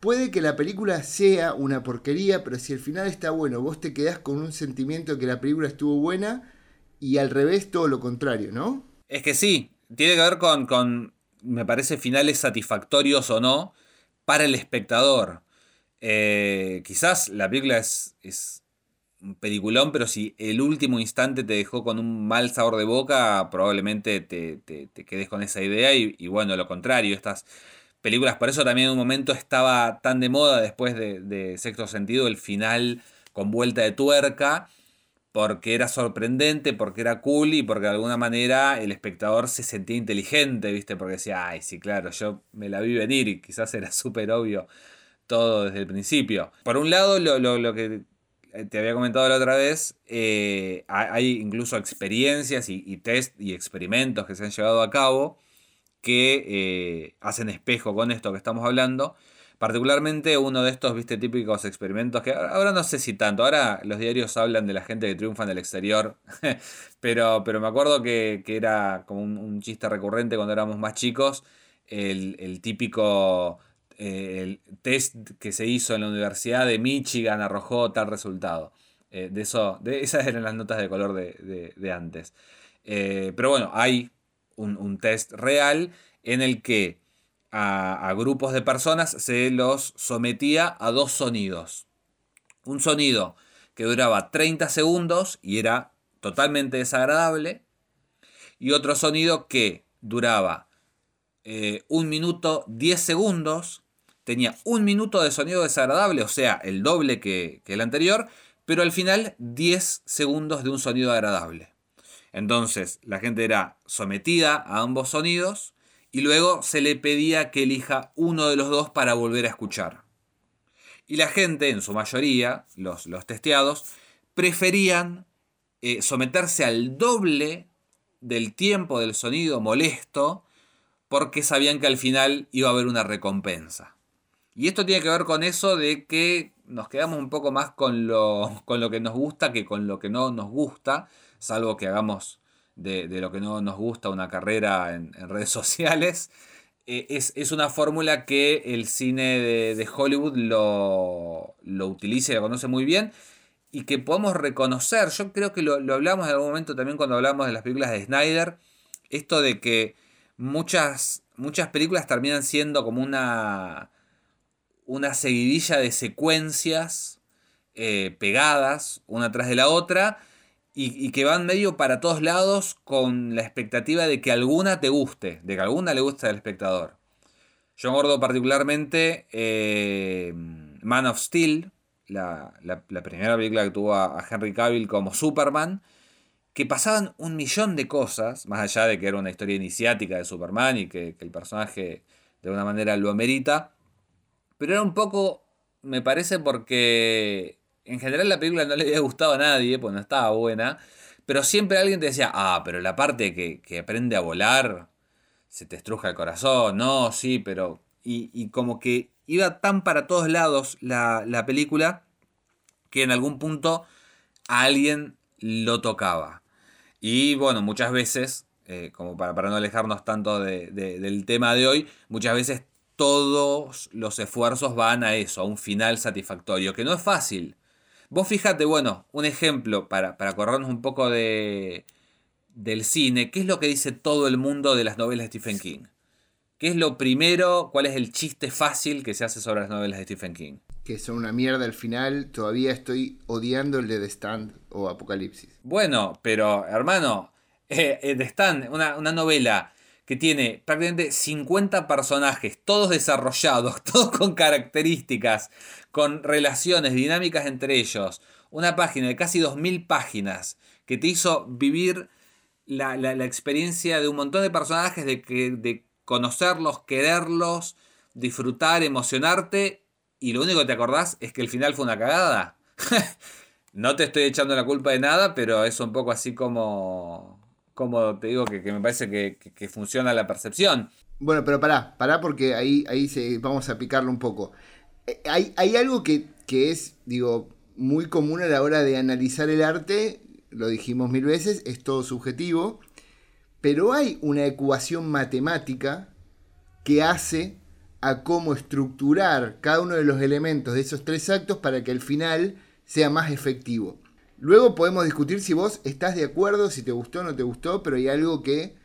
puede que la película sea una porquería, pero si el final está bueno, vos te quedás con un sentimiento de que la película estuvo buena y al revés todo lo contrario, ¿no? Es que sí, tiene que ver con, me parece, finales satisfactorios o no para el espectador. Eh, quizás la película es, un peliculón, pero si el último instante te dejó con un mal sabor de boca, probablemente te, quedes con esa idea. Y, bueno, lo contrario, estas películas, por eso también en un momento estaba tan de moda después de, de Sexto Sentido, el final con vuelta de tuerca porque era sorprendente, porque era cool y porque de alguna manera el espectador se sentía inteligente, ¿viste? Porque decía, ay, sí, claro, yo me la vi venir y quizás era súper obvio todo desde el principio. Por un lado, lo, que eh, te había comentado la otra vez, eh, hay incluso experiencias y, y, test y experimentos que se han llevado a cabo que eh, hacen espejo con esto que estamos hablando. Particularmente uno de estos, viste, típicos experimentos que ahora no sé si tanto, ahora los diarios hablan de la gente que triunfa en el exterior, pero, pero me acuerdo que, era como un, chiste recurrente cuando éramos más chicos, el, típico eh, el test que se hizo en la Universidad de Michigan arrojó tal resultado. Eh, de eso, de, esas eran las notas de color de, antes. pero bueno, hay un, test real en el que a, grupos de personas se los sometía a dos sonidos. Un sonido que duraba 30 segundos y era totalmente desagradable. Y otro sonido que duraba eh, un minuto 10 segundos. Tenía un minuto de sonido desagradable, o sea, el doble que, el anterior, pero al final 10 segundos de un sonido agradable. Entonces la gente era sometida a ambos sonidos y luego se le pedía que elija uno de los dos para volver a escuchar. Y la gente, en su mayoría, los, los testeados, preferían eh, someterse al doble del tiempo del sonido molesto porque sabían que al final iba a haber una recompensa. Y esto tiene que ver con eso de que nos quedamos un poco más con lo, con lo que nos gusta que con lo que no nos gusta salvo que hagamos de, lo que no nos gusta una carrera en, redes sociales. Eh, es, una fórmula que el cine de, Hollywood lo, lo, utiliza y lo conoce muy bien y que podemos reconocer. Yo creo que lo, hablamos en algún momento también cuando hablamos de las películas de Snyder. Esto de que muchas, muchas películas terminan siendo como una, una seguidilla de secuencias eh, pegadas una tras de la otra y, que van medio para todos lados con la expectativa de que alguna te guste, de que alguna le guste al espectador. Yo acuerdo particularmente eh, Man of Steel, la, primera película que tuvo a, Henry Cavill como Superman, que pasaban un millón de cosas, más allá de que era una historia iniciática de Superman y que, que el personaje de alguna manera lo amerita, pero era un poco, me parece, porque en general la película no le había gustado a nadie, pues no estaba buena. Pero siempre alguien te decía, ah, pero la parte que, aprende a volar, se te estruja el corazón, no, sí, pero... Y, como que iba tan para todos lados la, película que en algún punto alguien lo tocaba. Y bueno, muchas veces, eh, como para, para, no alejarnos tanto del tema de hoy, muchas veces todos los esfuerzos van a eso, a un final satisfactorio, que no es fácil. Vos fíjate, bueno, un ejemplo para, para acordarnos un poco de, del cine. ¿Qué es lo que dice todo el mundo de las novelas de Stephen King? ¿Qué es lo primero? ¿Cuál es el chiste fácil que se hace sobre las novelas de Stephen King? Que son una mierda al final. Todavía estoy odiando el de The Stand o Apocalipsis. Bueno, pero hermano, eh, eh, The Stand, una, una novela que tiene prácticamente 50 personajes, todos desarrollados, todos con características, con relaciones dinámicas entre ellos. Una página de casi 2.000 páginas que te hizo vivir la, experiencia de un montón de personajes, de, que, de conocerlos, quererlos, disfrutar, emocionarte. Y lo único que te acordás es que el final fue una cagada. no te estoy echando la culpa de nada, pero es un poco así como, como te digo que, me parece que, funciona la percepción. Bueno, pero pará, pará porque ahí, ahí se, vamos a picarlo un poco. Eh, hay, algo que, es, digo, muy común a la hora de analizar el arte, lo dijimos mil veces, es todo subjetivo, pero hay una ecuación matemática que hace a cómo estructurar cada uno de los elementos de esos tres actos para que al final sea más efectivo. Luego podemos discutir si vos estás de acuerdo, si te gustó o no te gustó, pero hay algo que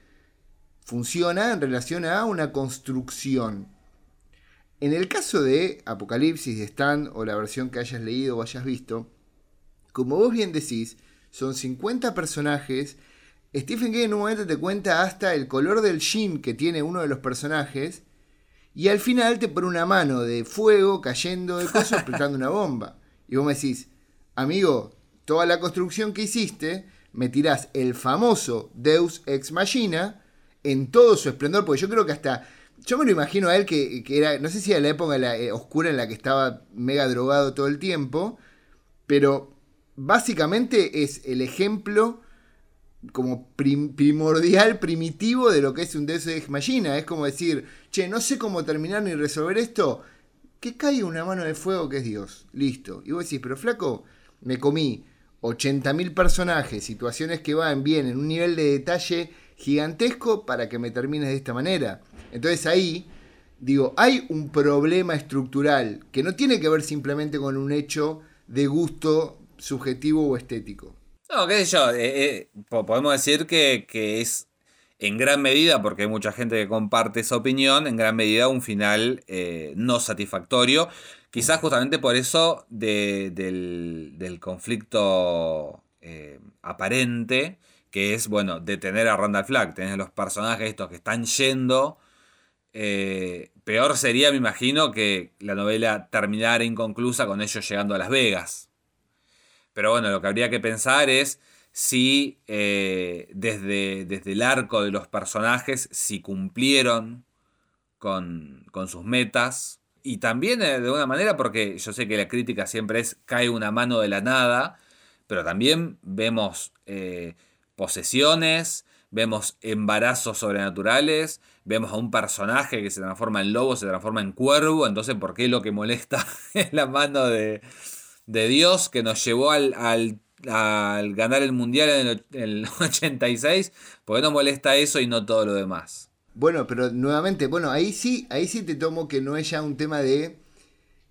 funciona en relación a una construcción. En el caso de Apocalipsis de Stan o la versión que hayas leído o hayas visto, como vos bien decís, son 50 personajes. Stephen King en un momento te cuenta hasta el color del jean que tiene uno de los personajes. Y al final te pone una mano de fuego cayendo de cosas explotando una bomba. Y vos me decís, amigo, toda la construcción que hiciste, me tirás el famoso Deus Ex Machina en todo su esplendor, porque yo creo que hasta. Yo me lo imagino a él que, era, no sé si era la época eh, oscura en la que estaba mega drogado todo el tiempo, pero básicamente es el ejemplo como primordial, primitivo de lo que es un Deus Ex Machina. Es como decir, che, no sé cómo terminar ni resolver esto, que caiga una mano de fuego que es Dios. Listo. Y vos decís, pero flaco, me comí 80.000 personajes, situaciones que van bien en un nivel de detalle gigantesco para que me termines de esta manera. Entonces ahí, digo, hay un problema estructural que no tiene que ver simplemente con un hecho de gusto subjetivo o estético. No, qué sé yo, eh, eh, podemos decir que, es en gran medida, porque hay mucha gente que comparte esa opinión, en gran medida un final eh, no satisfactorio. Quizás justamente por eso del, conflicto aparente, que es, bueno, detener a Randall Flagg. Tenés los personajes estos que están yendo. peor sería, me imagino, que la novela terminara inconclusa con ellos llegando a Las Vegas. Pero bueno, lo que habría que pensar es si eh, desde, desde, el arco de los personajes, si cumplieron con, sus metas. Y también eh, de alguna manera, porque yo sé que la crítica siempre es cae una mano de la nada, pero también vemos eh, posesiones, vemos embarazos sobrenaturales, vemos a un personaje que se transforma en lobo, se transforma en cuervo, entonces ¿por qué lo que molesta es la mano de, de Dios que nos llevó al, al, ganar el Mundial en el, 86, ¿por qué no molesta eso y no todo lo demás? Bueno, pero nuevamente, bueno, ahí sí, ahí sí te tomo que no es ya un tema de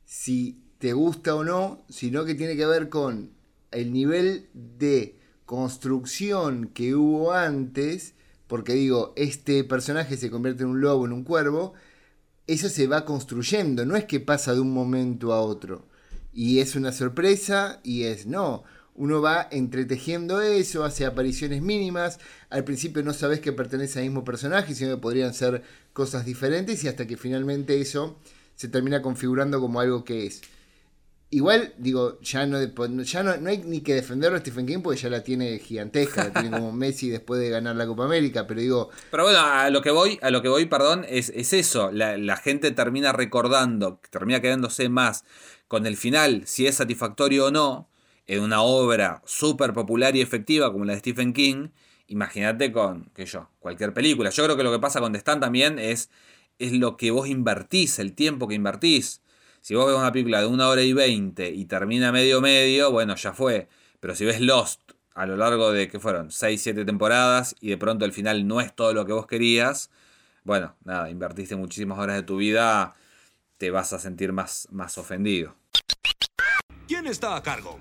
si te gusta o no, sino que tiene que ver con el nivel de construcción que hubo antes, porque digo, este personaje se convierte en un lobo, en un cuervo, eso se va construyendo, no es que pasa de un momento a otro y es una sorpresa y es no. Uno va entretejiendo eso, hace apariciones mínimas. Al principio no sabes que pertenece al mismo personaje, sino que podrían ser cosas diferentes y hasta que finalmente eso se termina configurando como algo que es. Igual, digo, ya no, ya no, hay ni que defenderlo a Stephen King porque ya la tiene gigantesca, la tiene como Messi después de ganar la Copa América, pero digo... Pero bueno, a lo que voy, a lo que voy, perdón, es, es eso, la, la, gente termina recordando, termina quedándose más con el final, si es satisfactorio o no, en una obra súper popular y efectiva como la de Stephen King, imagínate con, qué yo, cualquier película. Yo creo que lo que pasa con The Stand también es, es lo que vos invertís, el tiempo que invertís. Si vos ves una película de una hora y veinte y termina medio medio, bueno, ya fue. Pero si ves Lost a lo largo de, que fueron? 6, 7 temporadas y de pronto el final no es todo lo que vos querías, bueno, nada, invertiste muchísimas horas de tu vida te vas a sentir más, más ofendido. ¿Quién está a cargo?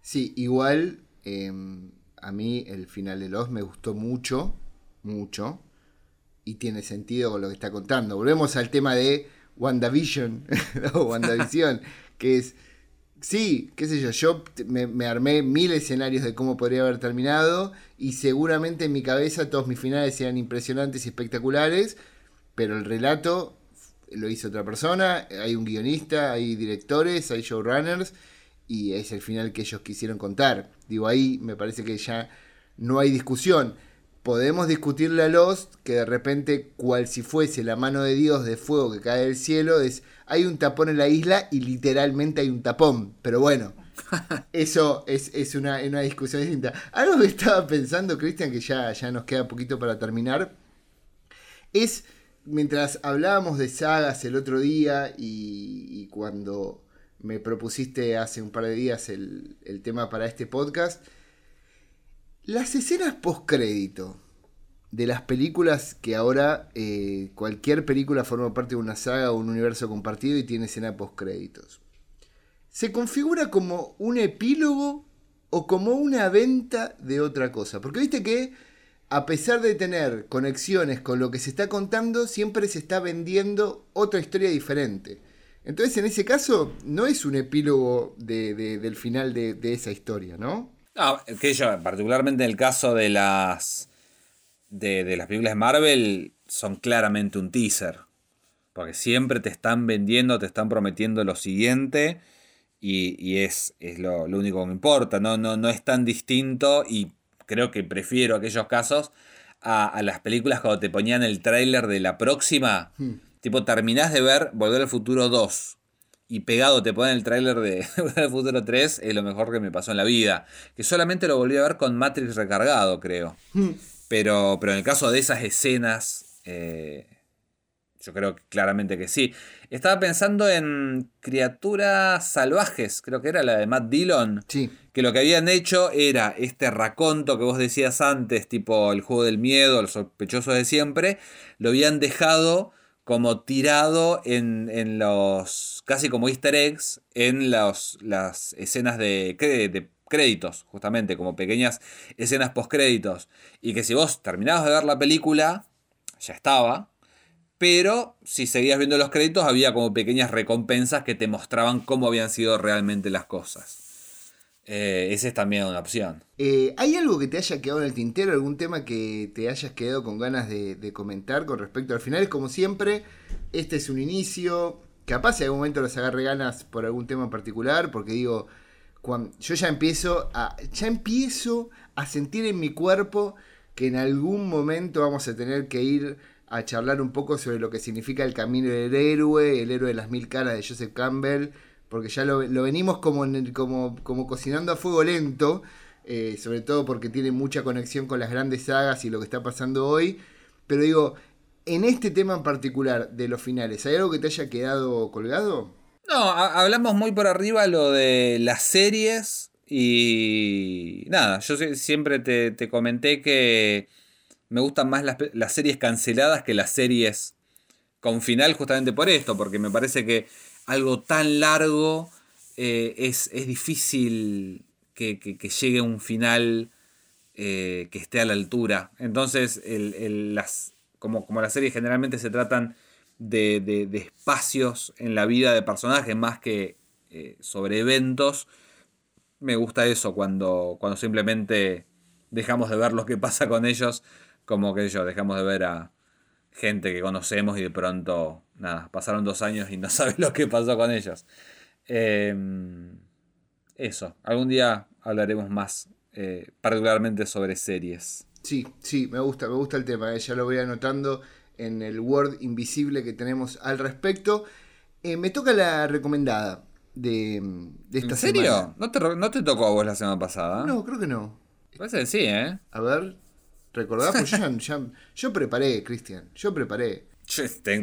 Sí, igual em, a mí el final de Los me gustó mucho, mucho, y tiene sentido con lo que está contando. Volvemos al tema de WandaVision, o WandaVision, que es Sí, qué sé yo, yo me, armé mil escenarios de cómo podría haber terminado y seguramente en mi cabeza todos mis finales sean impresionantes y espectaculares, pero el relato lo hizo otra persona, hay un guionista, hay directores, hay showrunners y es el final que ellos quisieron contar. Digo, ahí me parece que ya no hay discusión podemos discutirle a Lost que de repente, cual si fuese la mano de Dios de fuego que cae del cielo, es hay un tapón en la isla y literalmente hay un tapón. Pero bueno, eso es, una, discusión distinta. Algo que estaba pensando, Cristian, que ya, ya nos queda poquito para terminar, es mientras hablábamos de sagas el otro día y, cuando me propusiste hace un par de días el, el tema para este podcast, las escenas post-crédito de las películas que ahora eh, cualquier película forma parte de una saga o un universo compartido y tiene escena post-créditos. ¿Se configura como un epílogo o como una venta de otra cosa? Porque viste que a pesar de tener conexiones con lo que se está contando, siempre se está vendiendo otra historia diferente. Entonces, en ese caso, no es un epílogo del final de, de esa historia, ¿no? No, que yo, particularmente en el caso de las. De, las películas de Marvel, son claramente un teaser. Porque siempre te están vendiendo, te están prometiendo lo siguiente. Y, es, es lo, único que me importa. No, no, no es tan distinto. Y creo que prefiero aquellos casos a, las películas cuando te ponían el tráiler de la próxima. Hmm. Tipo, terminás de ver Volver al Futuro 2 y pegado te ponen el tráiler de Volver Futuro 3, es lo mejor que me pasó en la vida. Que solamente lo volví a ver con Matrix recargado, creo. Pero, pero en el caso de esas escenas, eh, yo creo claramente que sí. Estaba pensando en Criaturas Salvajes, creo que era la de Matt Dillon. Sí. Que lo que habían hecho era este raconto que vos decías antes, tipo el juego del miedo, los sospechosos de siempre, lo habían dejado como tirado en, en los. casi como easter eggs en los, las escenas de, créditos, justamente, como pequeñas escenas post-créditos. Y que si vos terminabas de ver la película, ya estaba pero si seguías viendo los créditos había como pequeñas recompensas que te mostraban cómo habían sido realmente las cosas. Eh, esa es también una opción. Eh, ¿Hay algo que te haya quedado en el tintero? ¿Algún tema que te hayas quedado con ganas de, comentar con respecto al final? Como siempre, este es un inicio. Capaz si algún momento los agarre ganas por algún tema en particular, porque digo, cuando, yo ya empiezo a. ya empiezo a sentir en mi cuerpo que en algún momento vamos a tener que ir a charlar un poco sobre lo que significa el camino del héroe, el héroe de las mil caras de Joseph Campbell, porque ya lo, venimos como, como, como cocinando a fuego lento, eh, sobre todo porque tiene mucha conexión con las grandes sagas y lo que está pasando hoy. Pero digo, en este tema en particular de los finales, ¿hay algo que te haya quedado colgado? No, hablamos muy por arriba lo de las series y nada, yo siempre te comenté que me gustan más las, series canceladas que las series con final justamente por esto, porque me parece que algo tan largo eh, es, difícil que, llegue a un final eh, que esté a la altura. Entonces, las, como, como las series generalmente se tratan de, espacios en la vida de personajes más que eh, sobre eventos, me gusta eso cuando, cuando simplemente dejamos de ver lo que pasa con ellos como que yo, dejamos de ver a gente que conocemos y de pronto, nada, pasaron dos años y no sabes lo que pasó con ellos. Em, eso, algún día hablaremos más, eh, particularmente sobre series. Sí, sí, me gusta, me gusta el tema, eh, ya lo voy anotando en el Word invisible que tenemos al respecto. Eh, me toca la recomendada de, de esta ¿En serio? ¿No te, ¿No te tocó a vos la semana pasada? No, creo que no. Parece que sí, ¿eh? A ver, ¿Recordás? Pues yo, preparé, Cristian. Yo preparé.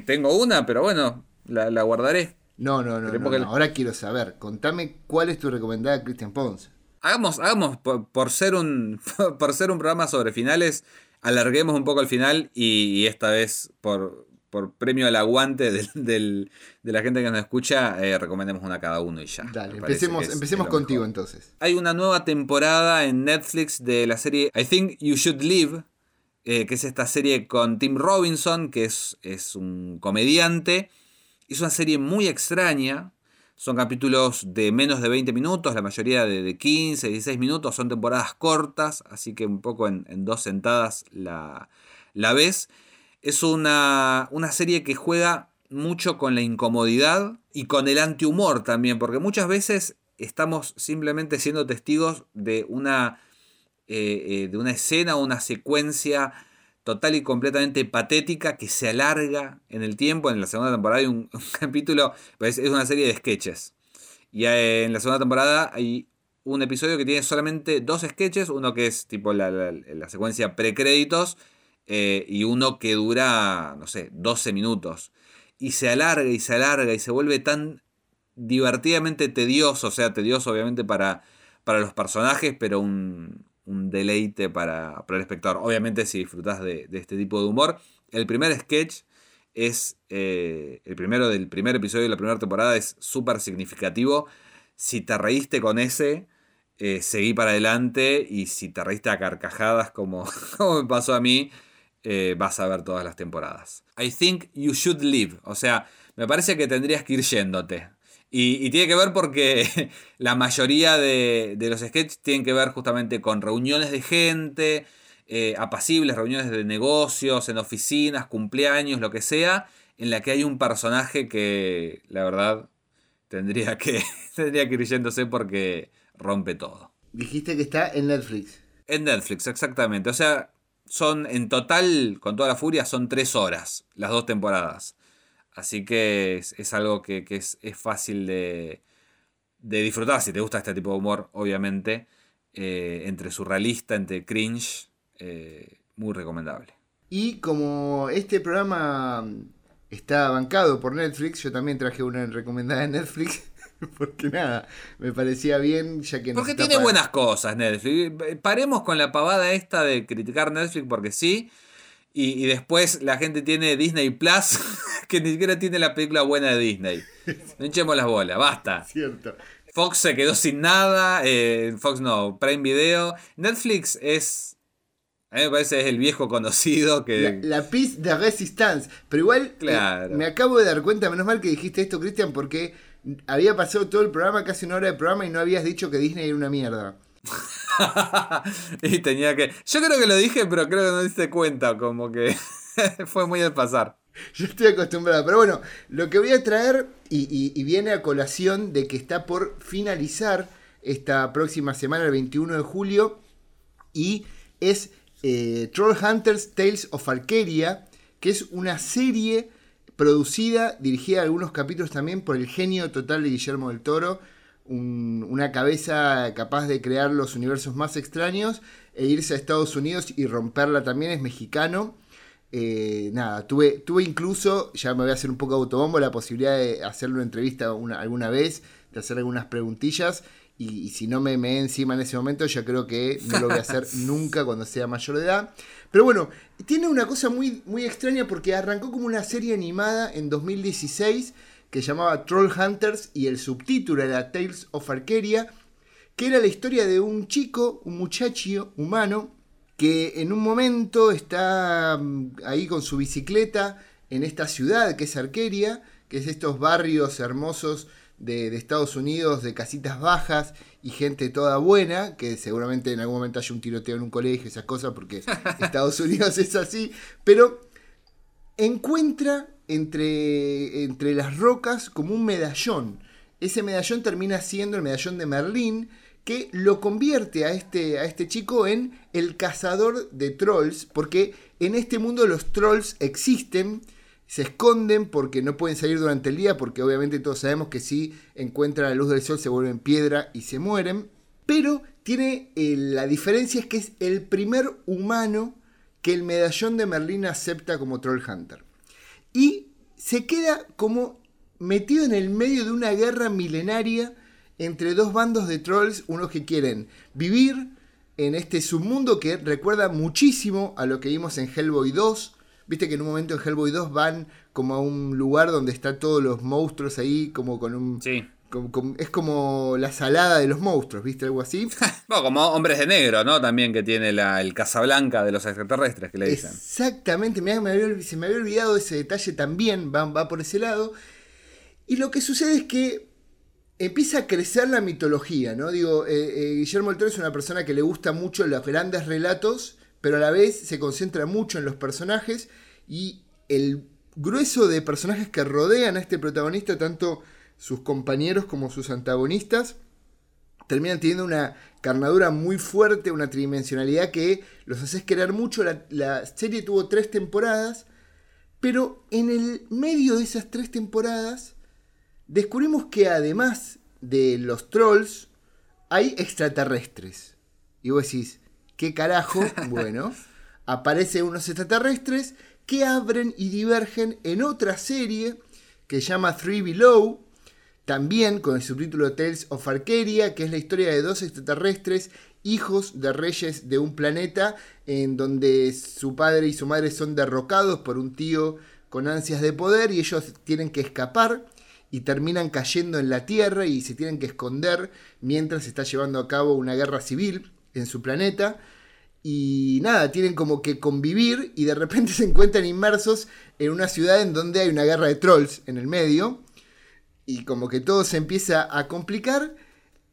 tengo una, pero bueno, la, guardaré. No, no, no, Ahora quiero saber. Contame cuál es tu recomendada, Cristian Pons. Hagamos, hagamos por, ser un, por ser un programa sobre finales, alarguemos un poco el final y esta vez por, por premio al aguante de la gente que nos escucha, eh, recomendemos una cada uno y ya. Dale, empecemos, empecemos contigo entonces. Hay una nueva temporada en Netflix de la serie I Think You Should Live, eh, que es esta serie con Tim Robinson, que es, es un comediante. Es una serie muy extraña. Son capítulos de menos de 20 minutos, la mayoría de, 15, 16 minutos. Son temporadas cortas, así que un poco en, dos sentadas la, la ves. Es una, serie que juega mucho con la incomodidad y con el antihumor también, porque muchas veces estamos simplemente siendo testigos de una, eh, eh, de una escena o una secuencia total y completamente patética que se alarga en el tiempo. En la segunda temporada hay un, capítulo, pues es una serie de sketches. Y eh, en la segunda temporada hay un episodio que tiene solamente dos sketches, uno que es tipo la, la, la secuencia precréditos eh, y uno que dura, no sé, 12 minutos. Y se alarga y se alarga y se vuelve tan divertidamente tedioso, o sea, tedioso obviamente para, para los personajes, pero un, deleite para, para, el espectador. Obviamente si disfrutas de, este tipo de humor. El primer sketch es, eh, el primero del primer episodio de la primera temporada es súper significativo. Si te reíste con ese, eh, seguí para adelante y si te reíste a carcajadas como, como me pasó a mí, eh, vas a ver todas las temporadas. I think you should live. O sea, me parece que tendrías que ir yéndote. Y, tiene que ver porque la mayoría de, los sketches tienen que ver justamente con reuniones de gente, eh, apacibles, reuniones de negocios, en oficinas, cumpleaños, lo que sea, en la que hay un personaje que, la verdad, tendría que, tendría que ir yéndose porque rompe todo. Dijiste que está en Netflix. En Netflix, exactamente. O sea, son en total, con toda la furia, son tres horas, las dos temporadas. Así que es, algo que, es, fácil de, disfrutar si te gusta este tipo de humor, obviamente. Eh, entre surrealista, entre cringe, eh, muy recomendable. Y como este programa está bancado por Netflix, yo también traje una recomendada de Netflix. Porque nada, me parecía bien ya que... Porque tiene buenas cosas Netflix. Paremos con la pavada esta de criticar Netflix porque sí. Y, después la gente tiene Disney Plus, que ni siquiera tiene la película buena de Disney. No echemos las bolas, basta. Cierto. Fox se quedó sin nada. Eh, Fox no, Prime Video. Netflix es a mí me parece es el viejo conocido que. La, la de resistance. Pero igual claro. me acabo de dar cuenta, menos mal que dijiste esto, Cristian, porque había pasado todo el programa, casi una hora de programa, y no habías dicho que Disney era una mierda. y tenía que. Yo creo que lo dije, pero creo que no diste cuenta, como que fue muy al pasar. Yo estoy acostumbrado. Pero bueno, lo que voy a traer, y, y viene a colación de que está por finalizar esta próxima semana, el 21 de julio, y es eh, Troll Hunters Tales of Arcadia, que es una serie producida, dirigida algunos capítulos también por el genio total de Guillermo del Toro, una cabeza capaz de crear los universos más extraños e irse a Estados Unidos y romperla también, es mexicano. Eh, nada, tuve, tuve incluso, ya me voy a hacer un poco autobombo, la posibilidad de hacerle una entrevista alguna vez, de hacer algunas preguntillas. Y, si no me me encima en ese momento, ya creo que no lo voy a hacer nunca cuando sea mayor de edad. Pero bueno, tiene una cosa muy, muy extraña porque arrancó como una serie animada en 2016 que llamaba Troll Hunters y el subtítulo era Tales of Arcadia, que era la historia de un chico, un muchacho humano, que en un momento está mm, ahí con su bicicleta en esta ciudad que es Arcadia, que es estos barrios hermosos de, Estados Unidos, de casitas bajas y gente toda buena, que seguramente en algún momento haya un tiroteo en un colegio, esas cosas, porque Estados Unidos es así, pero encuentra entre, entre las rocas como un medallón. Ese medallón termina siendo el medallón de Merlín, que lo convierte a este, a este chico en el cazador de trolls, porque en este mundo los trolls existen, se esconden porque no pueden salir durante el día, porque obviamente todos sabemos que si encuentran la luz del sol se vuelven piedra y se mueren. Pero tiene eh, la diferencia es que es el primer humano que el medallón de Merlín acepta como Troll Hunter. Y se queda como metido en el medio de una guerra milenaria entre dos bandos de trolls, unos que quieren vivir en este submundo que recuerda muchísimo a lo que vimos en Hellboy 2, Viste que en un momento en Hellboy 2 van como a un lugar donde están todos los monstruos ahí, como con un. Sí. es como la salada de los monstruos, ¿viste? Algo así. no, como hombres de negro, ¿no? También que tiene la, el Casablanca de los extraterrestres que le dicen. Exactamente, me se me había olvidado ese detalle también, va, va por ese lado. Y lo que sucede es que empieza a crecer la mitología, ¿no? Digo, eh, eh, Guillermo del Toro es una persona que le gusta mucho los grandes relatos pero a la vez se concentra mucho en los personajes y el grueso de personajes que rodean a este protagonista, tanto sus compañeros como sus antagonistas, terminan teniendo una carnadura muy fuerte, una tridimensionalidad que los hace querer mucho. La, la, serie tuvo tres temporadas, pero en el medio de esas tres temporadas descubrimos que además de los trolls, hay extraterrestres. Y vos decís, ¿Qué carajo? Bueno, aparecen unos extraterrestres que abren y divergen en otra serie que se llama Three Below, también con el subtítulo Tales of Arcadia, que es la historia de dos extraterrestres, hijos de reyes de un planeta, en donde su padre y su madre son derrocados por un tío con ansias de poder y ellos tienen que escapar y terminan cayendo en la Tierra y se tienen que esconder mientras se está llevando a cabo una guerra civil en su planeta. Y nada, tienen como que convivir y de repente se encuentran inmersos en una ciudad en donde hay una guerra de trolls en el medio. Y como que todo se empieza a complicar.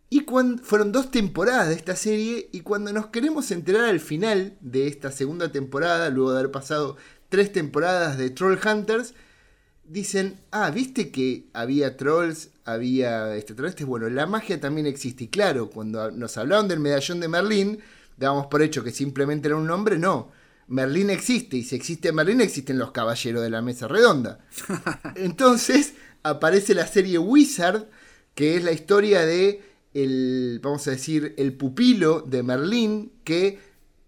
Y fueron dos temporadas de esta serie y cuando nos queremos enterar al final de esta segunda temporada, luego de haber pasado tres temporadas de Troll Hunters, dicen, ah, viste que había trolls, había extraterrestres, bueno, la magia también existe. Y claro, cuando nos hablaron del medallón de Merlín, dábamos por hecho que simplemente era un nombre, no. Merlín existe, y si existe Merlín, existen los caballeros de la mesa redonda. Entonces aparece la serie Wizard, que es la historia de el, vamos a decir, el pupilo de Merlín, que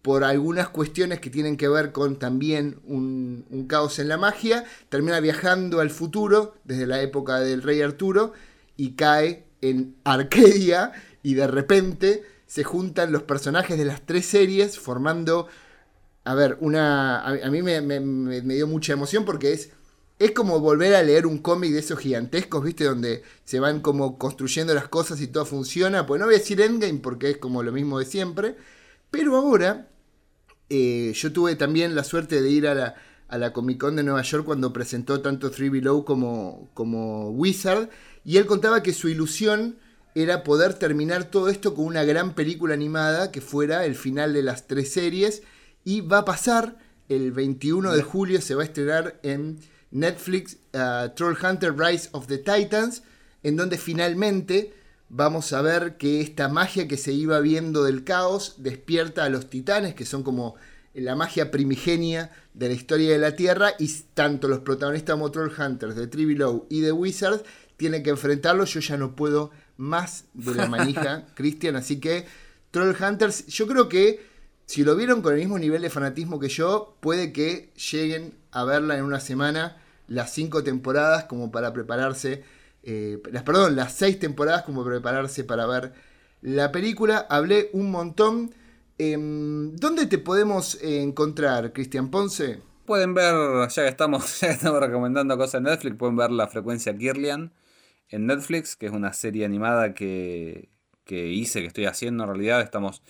por algunas cuestiones que tienen que ver con también un, un, caos en la magia, termina viajando al futuro, desde la época del rey Arturo, y cae en Arcadia, y de repente se juntan los personajes de las tres series formando, a ver, una... A, mí me, me, dio mucha emoción porque es... Es como volver a leer un cómic de esos gigantescos, ¿viste? Donde se van como construyendo las cosas y todo funciona. Pues no voy a decir Endgame porque es como lo mismo de siempre. Pero ahora, eh, yo tuve también la suerte de ir a la, a la Comic Con de Nueva York cuando presentó tanto Three Below como, como Wizard. Y él contaba que su ilusión era poder terminar todo esto con una gran película animada que fuera el final de las tres series. Y va a pasar el 21 de julio, se va a estrenar en Netflix uh, Troll Hunter Rise of the Titans, en donde finalmente vamos a ver que esta magia que se iba viendo del caos despierta a los titanes, que son como la magia primigenia de la historia de la Tierra, y tanto los protagonistas como Troll Hunters de Trivilow y de Wizards tienen que enfrentarlos. Yo ya no puedo más de la manija, Christian. Así que Troll Hunters, yo creo que si lo vieron con el mismo nivel de fanatismo que yo, puede que lleguen a verla en una semana las cinco temporadas como para prepararse, eh, las, perdón, las seis temporadas como para prepararse para ver la película. Hablé un montón. Em, ¿Dónde te podemos encontrar, Cristian Ponce? Pueden ver, ya que estamos, ya que estamos recomendando cosas en Netflix, pueden ver la frecuencia Kirlian en Netflix, que es una serie animada que, hice, que estoy haciendo en realidad. Estamos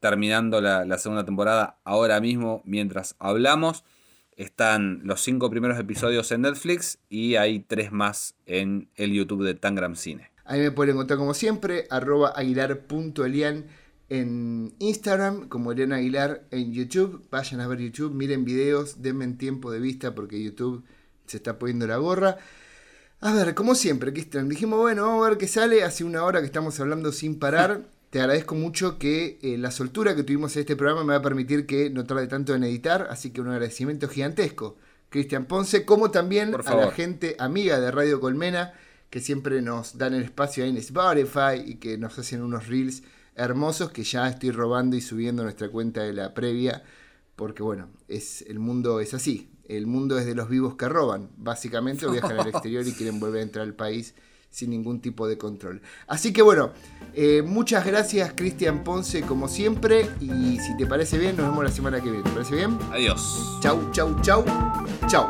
terminando la, segunda temporada ahora mismo mientras hablamos. Están los cinco primeros episodios en Netflix y hay tres más en el YouTube de Tangram Cine. Ahí me pueden encontrar como siempre, arroba aguilar.elian en Instagram, como Elian Aguilar en YouTube. Vayan a ver YouTube, miren videos, denme tiempo de vista porque YouTube se está poniendo la gorra. A ver, como siempre, Cristian, dijimos, bueno, vamos a ver qué sale. Hace una hora que estamos hablando sin parar. Te agradezco mucho que eh, la soltura que tuvimos en este programa me va a permitir que no tarde tanto en editar, así que un agradecimiento gigantesco. Cristian Ponce, como también a la gente amiga de Radio Colmena, que siempre nos dan el espacio ahí en Spotify y que nos hacen unos reels hermosos que ya estoy robando y subiendo nuestra cuenta de la previa, porque bueno, es, el mundo es así, el mundo es de los vivos que roban, básicamente, o viajan al exterior y quieren volver a entrar al país sin ningún tipo de control. Así que bueno, eh, muchas gracias Cristian Ponce como siempre y si te parece bien nos vemos la semana que viene. ¿Te parece bien? Adiós. Chau, chau, chau. Chau.